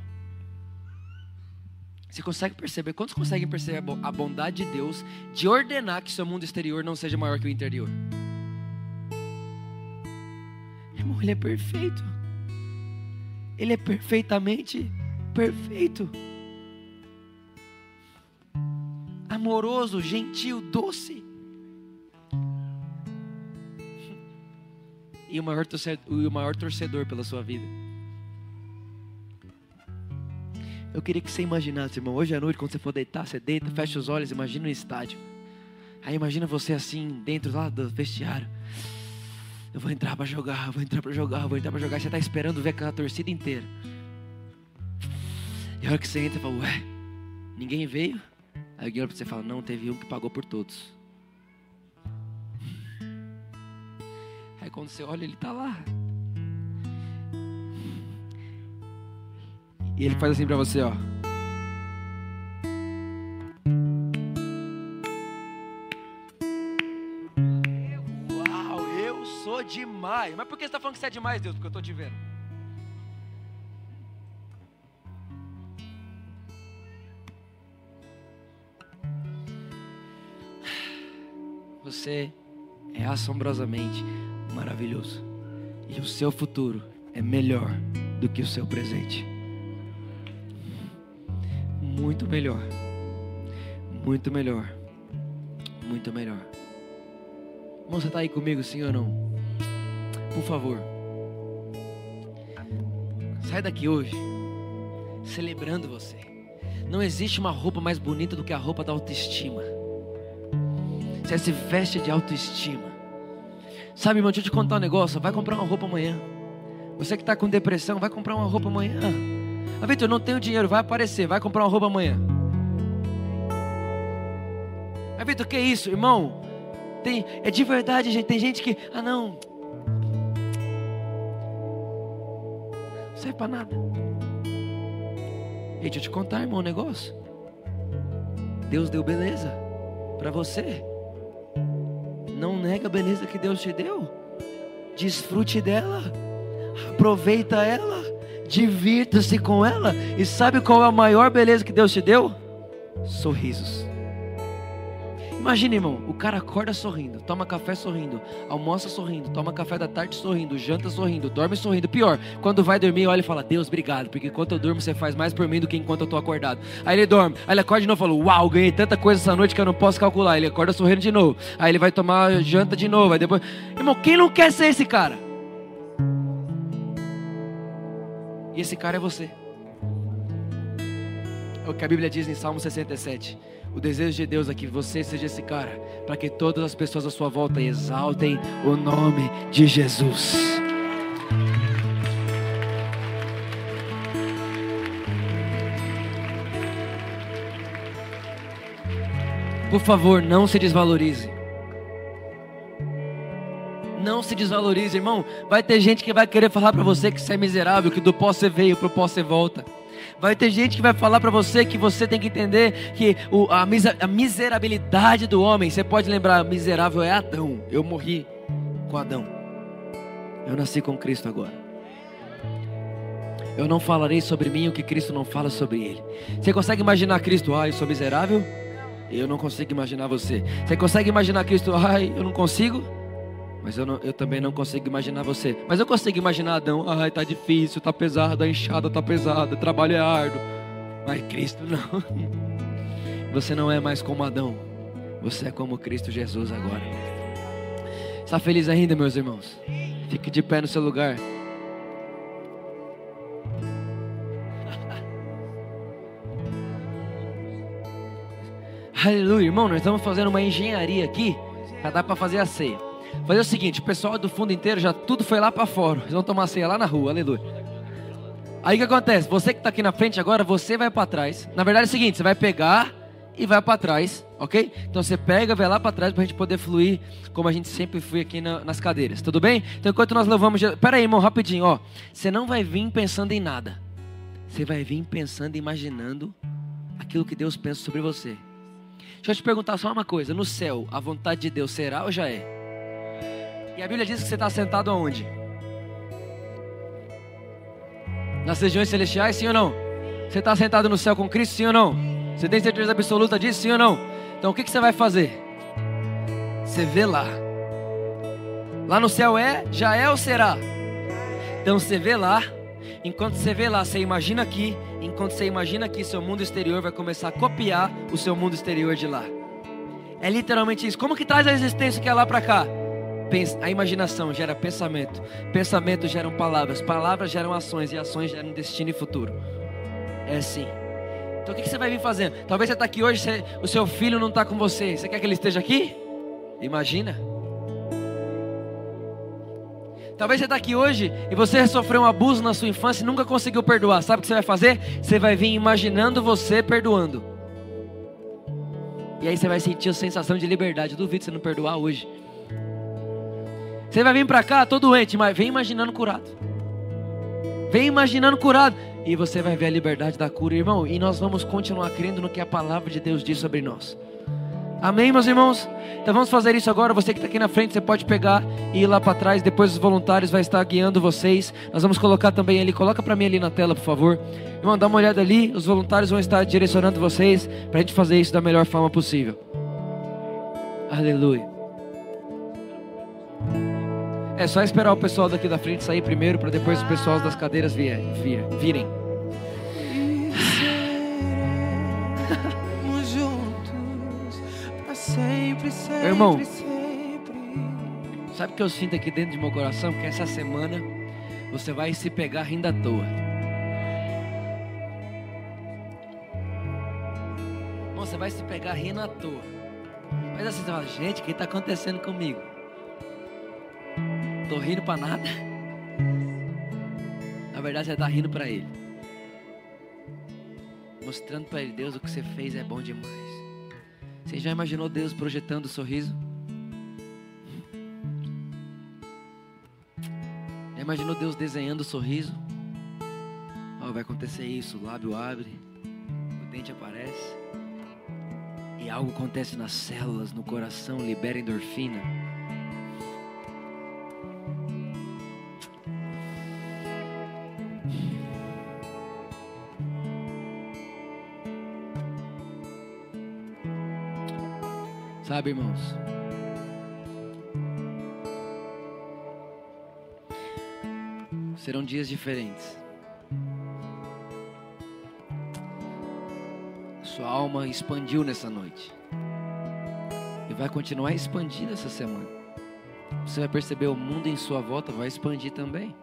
Você consegue perceber? Quantos conseguem perceber a bondade de Deus de ordenar que seu mundo exterior não seja maior que o interior? Irmão, Ele é perfeito. Ele é perfeitamente perfeito. Amoroso, gentil, doce. E o maior torcedor, o maior torcedor pela sua vida. Eu queria que você imaginasse, irmão, hoje à noite, quando você for deitar, você deita, fecha os olhos, imagina um estádio. Aí imagina você assim, dentro lá do vestiário. Eu vou entrar para jogar, vou entrar para jogar, vou entrar para jogar. Você está esperando ver aquela torcida inteira. E a hora que você entra, fala, ué, ninguém veio? Aí alguém olha para você e fala, não, teve um que pagou por todos. Quando você olha, ele está lá. E ele faz assim para você, ó. Uau, eu sou demais. Mas por que você está falando que você é demais, Deus? Porque eu estou te vendo. Você é assombrosamente maravilhoso. E o seu futuro é melhor do que o seu presente muito melhor. Muito melhor. Muito melhor. Você está aí comigo, sim ou não? Por favor. Sai daqui hoje celebrando você. Não existe uma roupa mais bonita do que a roupa da autoestima. Você se veste de autoestima. Sabe, irmão, deixa eu te contar um negócio. Vai comprar uma roupa amanhã. Você que está com depressão, vai comprar uma roupa amanhã. Ah, Vitor, não tenho dinheiro, vai aparecer, vai comprar uma roupa amanhã. Ah, Vitor, que isso, irmão? Tem, é de verdade, gente. Tem gente que, ah, não. Não serve para nada. E deixa eu te contar, irmão, um negócio. Deus deu beleza para você. Não nega a beleza que Deus te deu. Desfrute dela. Aproveita ela divirta-se com ela. E sabe qual é a maior beleza que Deus te deu? Sorrisos. Imagina, irmão, o cara acorda sorrindo, toma café sorrindo, almoça sorrindo, toma café da tarde sorrindo, janta sorrindo, dorme sorrindo. Pior, quando vai dormir, olha e fala: Deus, obrigado, porque enquanto eu durmo, você faz mais por mim do que enquanto eu estou acordado. Aí ele dorme, aí ele acorda de novo e fala: Uau, ganhei tanta coisa essa noite que eu não posso calcular. Ele acorda sorrindo de novo, aí ele vai tomar janta de novo, aí depois. Irmão, quem não quer ser esse cara? E esse cara é você. É o que a Bíblia diz em Salmo 67. O desejo de Deus é que você seja esse cara, para que todas as pessoas à sua volta exaltem o nome de Jesus. Por favor, não se desvalorize. Não se desvalorize, irmão. Vai ter gente que vai querer falar para você que você é miserável, que do pó você veio, pro pó você volta. Vai ter gente que vai falar para você que você tem que entender que o, a, a miserabilidade do homem, você pode lembrar, miserável é Adão. Eu morri com Adão. Eu nasci com Cristo agora. Eu não falarei sobre mim o que Cristo não fala sobre ele. Você consegue imaginar Cristo? Ah, eu sou miserável? Eu não consigo imaginar você. Você consegue imaginar Cristo? Ai, eu não consigo? Mas eu, não, eu também não consigo imaginar você. Mas eu consigo imaginar Adão. Ai, tá difícil, tá pesado, a enxada tá pesada, o trabalho é árduo. Mas Cristo não. Você não é mais como Adão. Você é como Cristo Jesus agora. Está feliz ainda, meus irmãos? Fique de pé no seu lugar. Aleluia, irmão, nós estamos fazendo uma engenharia aqui para dar para fazer a ceia. Fazer o seguinte, o pessoal do fundo inteiro já tudo foi lá para fora. Eles vão tomar ceia lá na rua, aleluia. Aí o que acontece? Você que está aqui na frente agora, você vai para trás. Na verdade é o seguinte, você vai pegar e vai para trás, ok? Então você pega, vai lá para trás para a gente poder fluir como a gente sempre foi aqui na, nas cadeiras, tudo bem? Então enquanto nós louvamos, pera aí, irmão, rapidinho, ó. Você não vai vir pensando em nada. Você vai vir pensando, imaginando aquilo que Deus pensa sobre você. Deixa eu te perguntar só uma coisa: no céu, a vontade de Deus será ou já é? E a Bíblia diz que você está sentado aonde? Nas regiões celestiais, sim ou não? Você está sentado no céu com Cristo, sim ou não? Você tem certeza absoluta disso, sim ou não? Então o que, que você vai fazer? Você vê lá. Lá no céu é, já é ou será? Então você vê lá. Enquanto você vê lá, você imagina aqui enquanto você imagina que seu mundo exterior vai começar a copiar o seu mundo exterior de lá. É literalmente isso. Como que traz a existência que é lá para cá? A imaginação gera pensamento, pensamento geram palavras, palavras geram ações e ações geram destino e futuro. É assim. Então o que você vai vir fazendo? Talvez você está aqui hoje, você, o seu filho não está com você. Você quer que ele esteja aqui? Imagina. Talvez você está aqui hoje e você sofreu um abuso na sua infância e nunca conseguiu perdoar. Sabe o que você vai fazer? Você vai vir imaginando você perdoando. E aí você vai sentir a sensação de liberdade. duvido você não perdoar hoje. Você vai vir para cá todo doente, mas vem imaginando curado. Vem imaginando curado. E você vai ver a liberdade da cura, irmão. E nós vamos continuar crendo no que a palavra de Deus diz sobre nós. Amém, meus irmãos? Então vamos fazer isso agora. Você que está aqui na frente, você pode pegar e ir lá para trás. Depois os voluntários vai estar guiando vocês. Nós vamos colocar também ali. Coloca para mim ali na tela, por favor. Irmão, dá uma olhada ali. Os voluntários vão estar direcionando vocês para a gente fazer isso da melhor forma possível. Aleluia. É só esperar o pessoal daqui da frente sair primeiro para depois os pessoal das cadeiras vir, vir, virem. sempre, Irmão, sabe o que eu sinto aqui dentro de meu coração? Que essa semana você vai se pegar rindo à toa. Irmão, você vai se pegar rindo à toa. Mas assim, você fala, gente, o que está acontecendo comigo? Tô rindo para nada. Na verdade, você está rindo para Ele. Mostrando para Ele, Deus, o que você fez é bom demais. Você já imaginou Deus projetando o sorriso? Já imaginou Deus desenhando o sorriso? Oh, vai acontecer isso, o lábio abre, o dente aparece. E algo acontece nas células, no coração, libera endorfina. Sabe, irmãos? Serão dias diferentes. Sua alma expandiu nessa noite. E vai continuar expandindo essa semana. Você vai perceber o mundo em sua volta vai expandir também.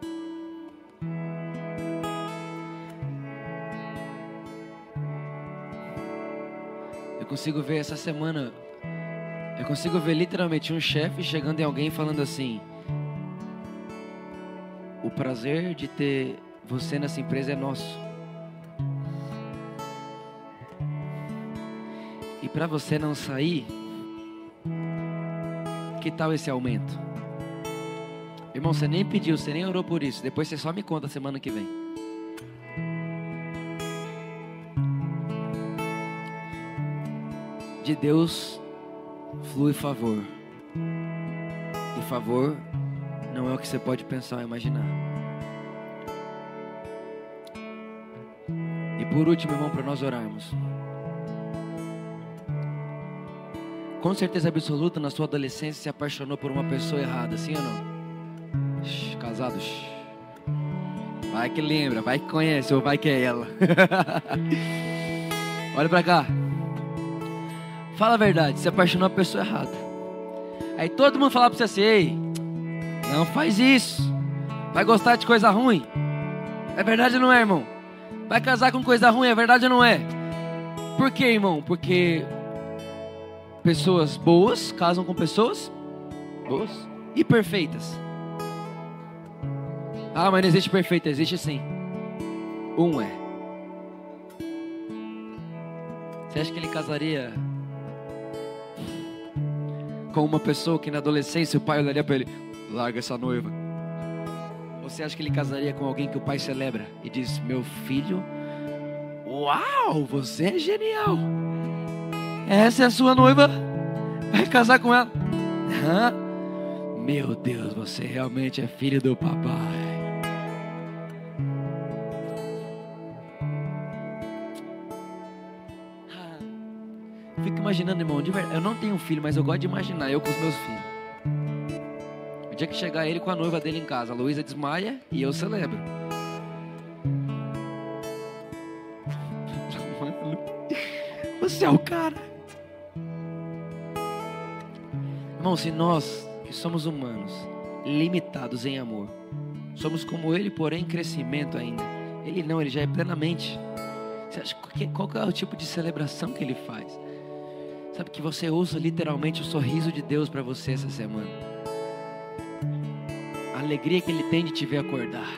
Eu consigo ver essa semana eu consigo ver literalmente um chefe chegando em alguém falando assim: O prazer de ter você nessa empresa é nosso. E para você não sair, que tal esse aumento? Irmão, você nem pediu, você nem orou por isso. Depois você só me conta semana que vem. De Deus flui favor. E favor não é o que você pode pensar ou imaginar. E por último, irmão, para nós orarmos. Com certeza absoluta, na sua adolescência, se apaixonou por uma pessoa errada, sim ou não? Shhh, casados. Vai que lembra, vai que conhece ou vai que é ela. Olha pra cá. Fala a verdade, se apaixonou uma pessoa errada. Aí todo mundo fala pra você assim: ei, não faz isso. Vai gostar de coisa ruim. É verdade ou não é, irmão? Vai casar com coisa ruim, é verdade ou não é? Por quê, irmão? Porque pessoas boas casam com pessoas boas e perfeitas. Ah, mas não existe perfeito, existe sim. Um é. Você acha que ele casaria com uma pessoa que na adolescência o pai olharia para ele, larga essa noiva? Você acha que ele casaria com alguém que o pai celebra e diz, meu filho, uau, você é genial. Essa é a sua noiva, vai casar com ela. Hã? Meu Deus, você realmente é filho do papai. Imaginando, irmão, de verdade. Eu não tenho filho, mas eu gosto de imaginar eu com os meus filhos. O dia que chegar ele com a noiva dele em casa, a Luísa desmaia e eu celebro. Você é o cara. Irmão, se nós que somos humanos, limitados em amor, somos como ele, porém em crescimento ainda. Ele não, ele já é plenamente. Você acha que, qual é o tipo de celebração que ele faz? Sabe que você usa literalmente o sorriso de Deus para você essa semana. A alegria que Ele tem de te ver acordar.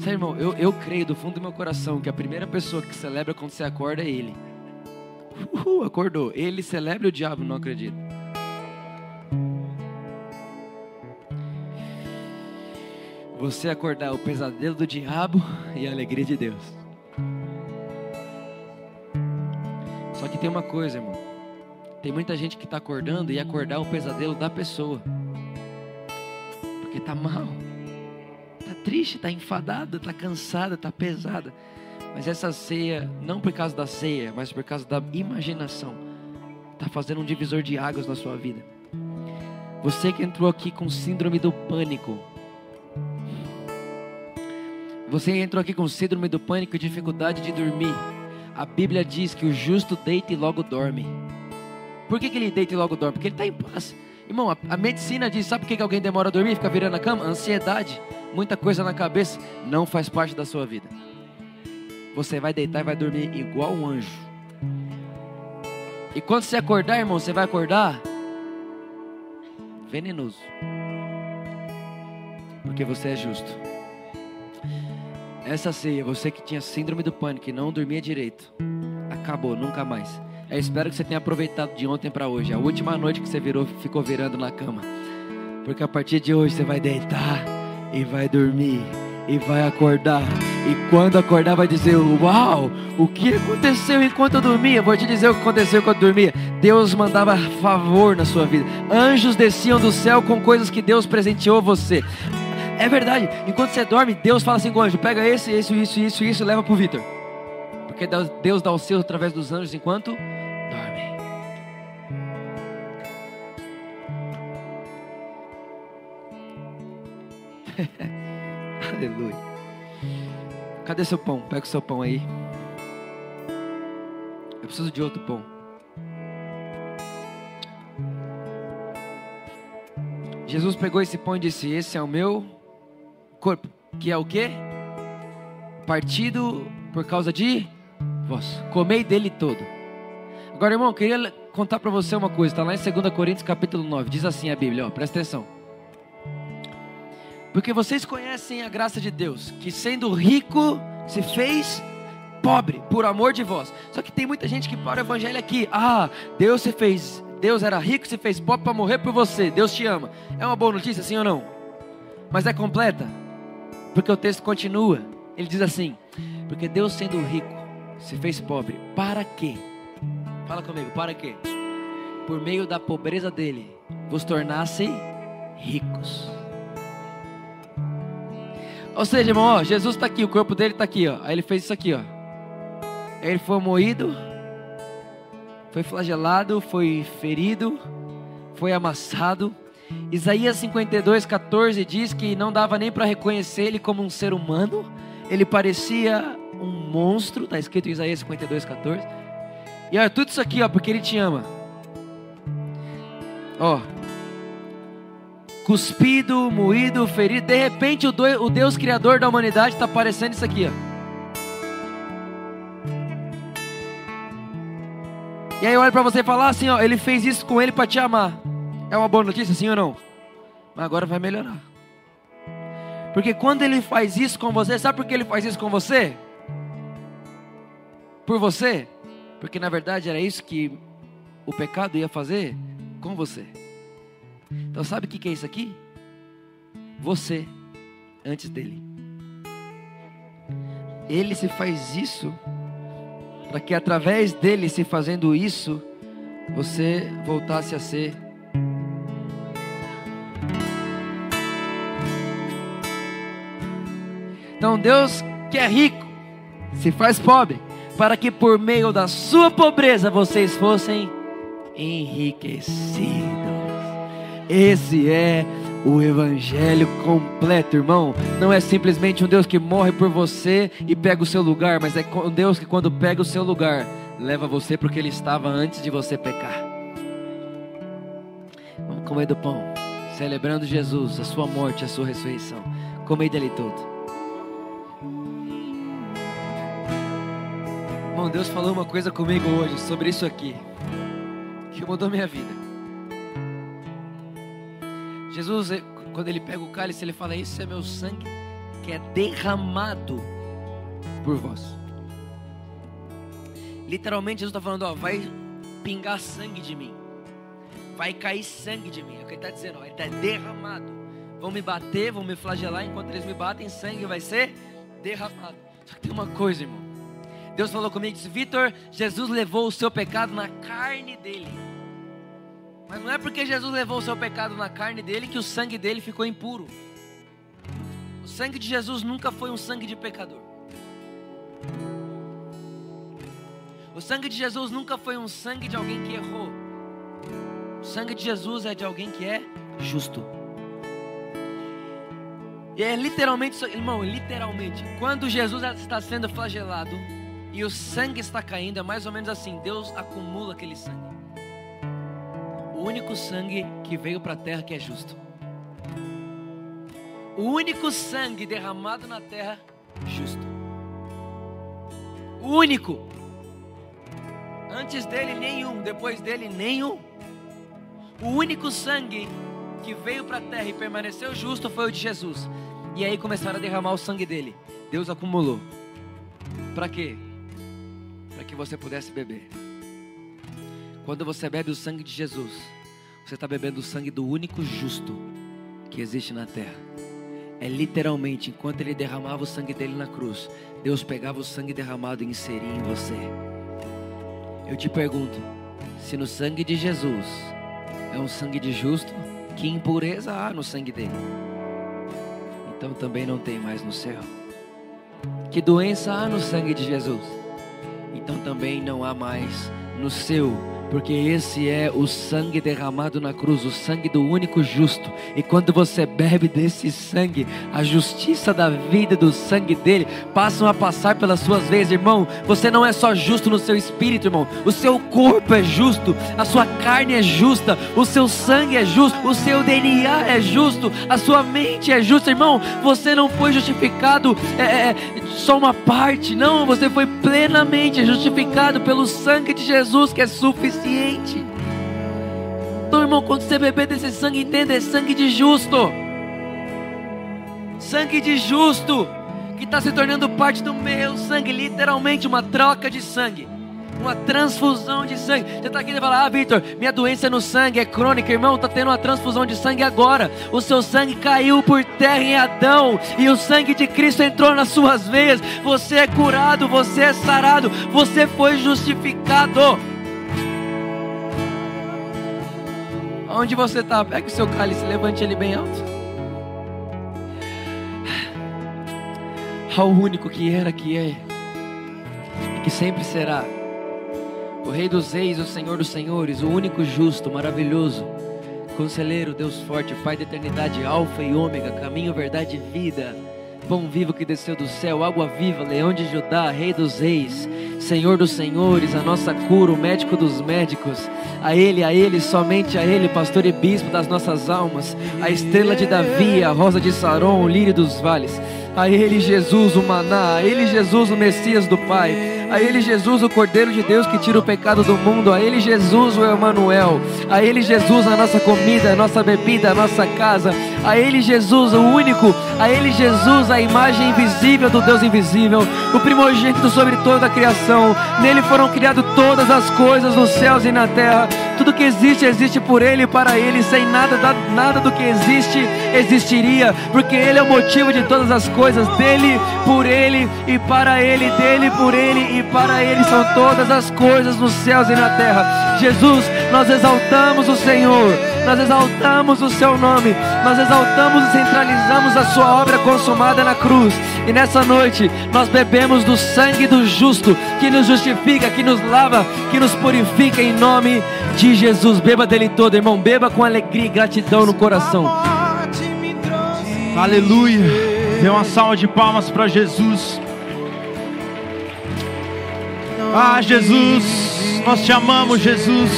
Sabe, irmão, eu, eu creio do fundo do meu coração que a primeira pessoa que celebra quando você acorda é Ele. Uhul, acordou. Ele celebra o diabo, não acredito. Você acordar o pesadelo do diabo e a alegria de Deus. Tem uma coisa, irmão. Tem muita gente que está acordando e acordar o pesadelo da pessoa. Porque tá mal. Tá triste, tá enfadada, tá cansada, tá pesada. Mas essa ceia, não por causa da ceia, mas por causa da imaginação, tá fazendo um divisor de águas na sua vida. Você que entrou aqui com síndrome do pânico. Você entrou aqui com síndrome do pânico e dificuldade de dormir. A Bíblia diz que o justo deita e logo dorme. Por que, que ele deita e logo dorme? Porque ele está em paz. Irmão, a, a, medicina diz: sabe por que, que alguém demora a dormir? Fica virando a cama? Ansiedade, muita coisa na cabeça, não faz parte da sua vida. Você vai deitar e vai dormir igual um anjo. E quando você acordar, irmão, você vai acordar venenoso. Porque você é justo. Essa ceia, você que tinha síndrome do pânico e não dormia direito, acabou, nunca mais. Eu espero que você tenha aproveitado de ontem para hoje, a última noite que você virou, ficou virando na cama. Porque a partir de hoje você vai deitar e vai dormir e vai acordar. E quando acordar vai dizer: "Uau, o que aconteceu enquanto eu dormia?" Vou te dizer o que aconteceu enquanto eu dormia. Deus mandava favor na sua vida. Anjos desciam do céu com coisas que Deus presenteou você. É verdade. Enquanto você dorme, Deus fala assim com o anjo: pega esse, isso, isso, isso, isso, leva para o Vitor. Porque Deus dá o seu através dos anjos enquanto dorme. Aleluia. Cadê seu pão? Pega o seu pão aí. Eu preciso de outro pão. Jesus pegou esse pão e disse: Esse é o meu corpo, que é o que? Partido por causa de vós. Comei dele todo. Agora, irmão, eu queria contar para você uma coisa. Está lá em 2 Coríntios capítulo 9. Diz assim a Bíblia, ó, presta atenção. Porque vocês conhecem a graça de Deus, que sendo rico se fez pobre por amor de vós. Só que tem muita gente que para o evangelho aqui. Ah, Deus se fez, Deus era rico, se fez pobre para morrer por você. Deus te ama. É uma boa notícia, sim ou não? Mas é completa? Porque o texto continua. Ele diz assim: Porque Deus, sendo rico, se fez pobre. Para quê? Fala comigo, para quê? Por meio da pobreza dele, vos tornasse ricos. Ou seja, irmão, ó, Jesus está aqui, o corpo dele está aqui, ó. Aí ele fez isso aqui, ó. Ele foi moído, foi flagelado, foi ferido, foi amassado. Isaías 52, 14 diz que não dava nem para reconhecer ele como um ser humano. Ele parecia um monstro, está escrito em Isaías 52, 14. E olha, tudo isso aqui, ó, porque ele te ama. Ó, cuspido, moído, ferido. De repente, o Deus Criador da humanidade está aparecendo isso aqui, ó. E aí olha para você falar assim, ó, ele fez isso com ele para te amar. É uma boa notícia, sim ou não? Mas agora vai melhorar. Porque quando ele faz isso com você, sabe por que ele faz isso com você? Por você? Porque na verdade era isso que o pecado ia fazer com você. Então sabe o que é isso aqui? Você antes dele. Ele se faz isso para que através dele se fazendo isso, você voltasse a ser Então Deus que é rico se faz pobre para que por meio da sua pobreza vocês fossem enriquecidos. Esse é o evangelho completo, irmão. Não é simplesmente um Deus que morre por você e pega o seu lugar, mas é um Deus que quando pega o seu lugar, leva você porque ele estava antes de você pecar. Vamos comer do pão, celebrando Jesus, a sua morte, a sua ressurreição. Comei dele todo. Irmão, Deus falou uma coisa comigo hoje sobre isso aqui que mudou minha vida. Jesus, eh, quando ele pega o cálice, ele fala: Isso é meu sangue que é derramado por vós. Literalmente, Jesus está falando: ó, Vai pingar sangue de mim, vai cair sangue de mim. É o que ele está dizendo: ó, Ele está derramado. Vão me bater, vão me flagelar. Enquanto eles me batem, sangue vai ser derramado. Só que tem uma coisa, irmão. Deus falou comigo e disse: Vitor, Jesus levou o seu pecado na carne dele. Mas não é porque Jesus levou o seu pecado na carne dele que o sangue dele ficou impuro. O sangue de Jesus nunca foi um sangue de pecador. O sangue de Jesus nunca foi um sangue de alguém que errou. O sangue de Jesus é de alguém que é justo. E é literalmente, irmão, literalmente, quando Jesus está sendo flagelado, e o sangue está caindo, é mais ou menos assim: Deus acumula aquele sangue. O único sangue que veio para a terra que é justo. O único sangue derramado na terra justo. O único. Antes dele nenhum, depois dele nenhum. O único sangue que veio para a terra e permaneceu justo foi o de Jesus. E aí começaram a derramar o sangue dele. Deus acumulou. Para quê? Para que você pudesse beber. Quando você bebe o sangue de Jesus, você está bebendo o sangue do único justo que existe na terra. É literalmente, enquanto ele derramava o sangue dele na cruz, Deus pegava o sangue derramado e inseria em você. Eu te pergunto, se no sangue de Jesus é um sangue de justo, que impureza há no sangue dele? Então também não tem mais no céu. Que doença há no sangue de Jesus? Então também não há mais no seu porque esse é o sangue derramado na cruz, o sangue do único justo. E quando você bebe desse sangue, a justiça da vida do sangue dele passam a passar pelas suas veias, irmão. Você não é só justo no seu espírito, irmão. O seu corpo é justo, a sua carne é justa, o seu sangue é justo, o seu DNA é justo, a sua mente é justa, irmão. Você não foi justificado é, é, é só uma parte, não. Você foi plenamente justificado pelo sangue de Jesus que é suficiente suficiente. Então, irmão, quando você beber desse sangue, entenda, é sangue de justo. Sangue de justo, que está se tornando parte do meu sangue, literalmente uma troca de sangue uma transfusão de sangue. Você está aqui e fala: Ah, Vitor, minha doença é no sangue, é crônica, irmão. Está tendo uma transfusão de sangue agora. O seu sangue caiu por terra em Adão, e o sangue de Cristo entrou nas suas veias. Você é curado, você é sarado, você foi justificado. Onde você está? Pega o seu cálice, levante ele bem alto. ao único que era, que é e que sempre será. O Rei dos Reis, o Senhor dos Senhores, o único justo, maravilhoso, Conselheiro, Deus forte, Pai da eternidade, Alfa e Ômega, caminho, verdade e vida. Pão vivo que desceu do céu, água viva, leão de Judá, Rei dos Reis, Senhor dos Senhores, a nossa cura, o médico dos médicos. A Ele, a Ele, somente a Ele, pastor e bispo das nossas almas, a estrela de Davi, a rosa de Saron, o lírio dos vales. A Ele, Jesus, o maná, a Ele, Jesus, o Messias do Pai. A Ele, Jesus, o Cordeiro de Deus que tira o pecado do mundo. A Ele, Jesus, o Emanuel. A Ele, Jesus, a nossa comida, a nossa bebida, a nossa casa. A Ele, Jesus, o único. A Ele, Jesus, a imagem invisível do Deus invisível. O primogênito sobre toda a criação. Nele foram criadas todas as coisas nos céus e na terra. Tudo que existe, existe por Ele e para Ele. Sem nada, nada do que existe, existiria. Porque Ele é o motivo de todas as coisas. Dele, por Ele e para Ele. Dele, por Ele e para Ele são todas as coisas nos céus e na terra. Jesus, nós exaltamos o Senhor, nós exaltamos o Seu nome, nós exaltamos e centralizamos a Sua obra consumada na cruz. E nessa noite nós bebemos do sangue do justo que nos justifica, que nos lava, que nos purifica em nome de Jesus. Beba dele todo, irmão, beba com alegria e gratidão no coração. Aleluia. Dê uma salva de palmas para Jesus. Ah, Jesus, nós te amamos, Jesus.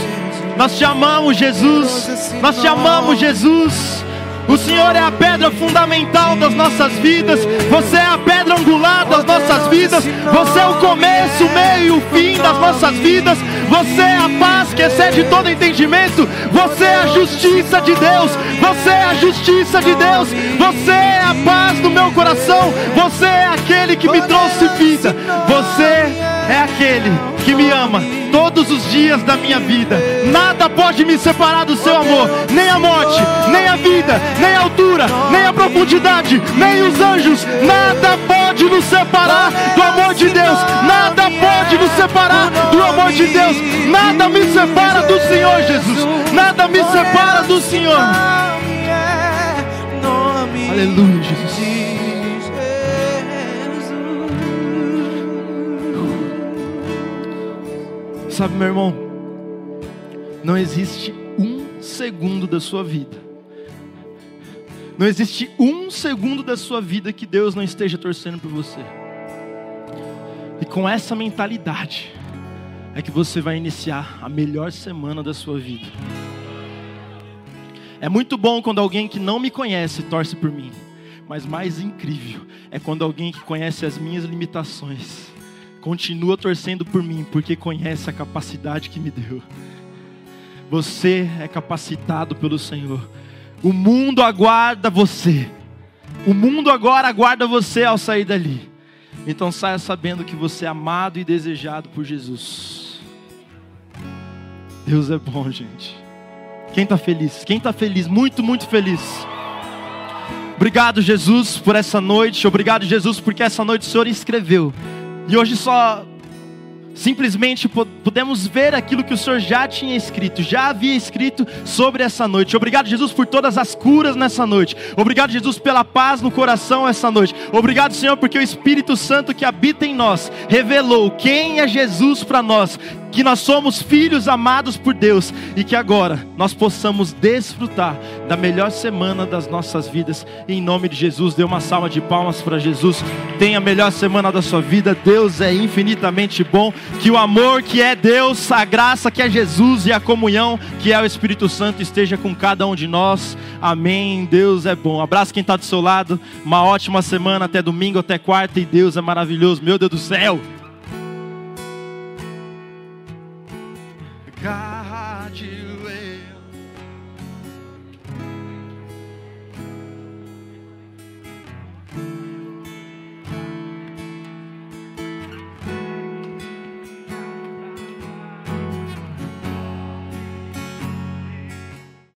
Nós te amamos, Jesus. Nós te amamos, Jesus. O Senhor é a pedra fundamental das nossas vidas. Você é a pedra angular das nossas vidas. Você é o começo, o meio e o fim das nossas vidas. Você é a paz que excede todo entendimento. Você é a justiça de Deus. Você é a justiça de Deus. Você é a paz do meu coração. Você é aquele que me trouxe vida. Você é aquele que me ama todos os dias da minha vida. Nada pode me separar do seu amor, nem a morte, nem a vida, nem a altura, nem a profundidade, nem os anjos. Nada pode nos separar do amor de Deus. Nada pode nos separar do amor de Deus. Nada me separa do Senhor Jesus. Nada me separa do Senhor. Aleluia, Jesus. Sabe, meu irmão, não existe um segundo da sua vida, não existe um segundo da sua vida que Deus não esteja torcendo por você. E com essa mentalidade é que você vai iniciar a melhor semana da sua vida. É muito bom quando alguém que não me conhece torce por mim, mas mais incrível é quando alguém que conhece as minhas limitações continua torcendo por mim, porque conhece a capacidade que me deu. Você é capacitado pelo Senhor. O mundo aguarda você. O mundo agora aguarda você ao sair dali. Então saia sabendo que você é amado e desejado por Jesus. Deus é bom, gente. Quem está feliz? Quem está feliz? Muito, muito feliz. Obrigado, Jesus, por essa noite. Obrigado, Jesus, porque essa noite o Senhor escreveu e hoje só simplesmente podemos ver aquilo que o Senhor já tinha escrito, já havia escrito sobre essa noite. Obrigado, Jesus, por todas as curas nessa noite. Obrigado, Jesus, pela paz no coração essa noite. Obrigado, Senhor, porque o Espírito Santo que habita em nós revelou quem é Jesus para nós, que nós somos filhos amados por Deus e que agora nós possamos desfrutar da melhor semana das nossas vidas. Em nome de Jesus, dê uma salva de palmas para Jesus. Tenha a melhor semana da sua vida. Deus é infinitamente bom. Que o amor que é Deus, a graça que é Jesus e a comunhão que é o Espírito Santo esteja com cada um de nós. Amém. Deus é bom. Abraço quem está do seu lado. Uma ótima semana até domingo, até quarta. E Deus é maravilhoso. Meu Deus do céu. God.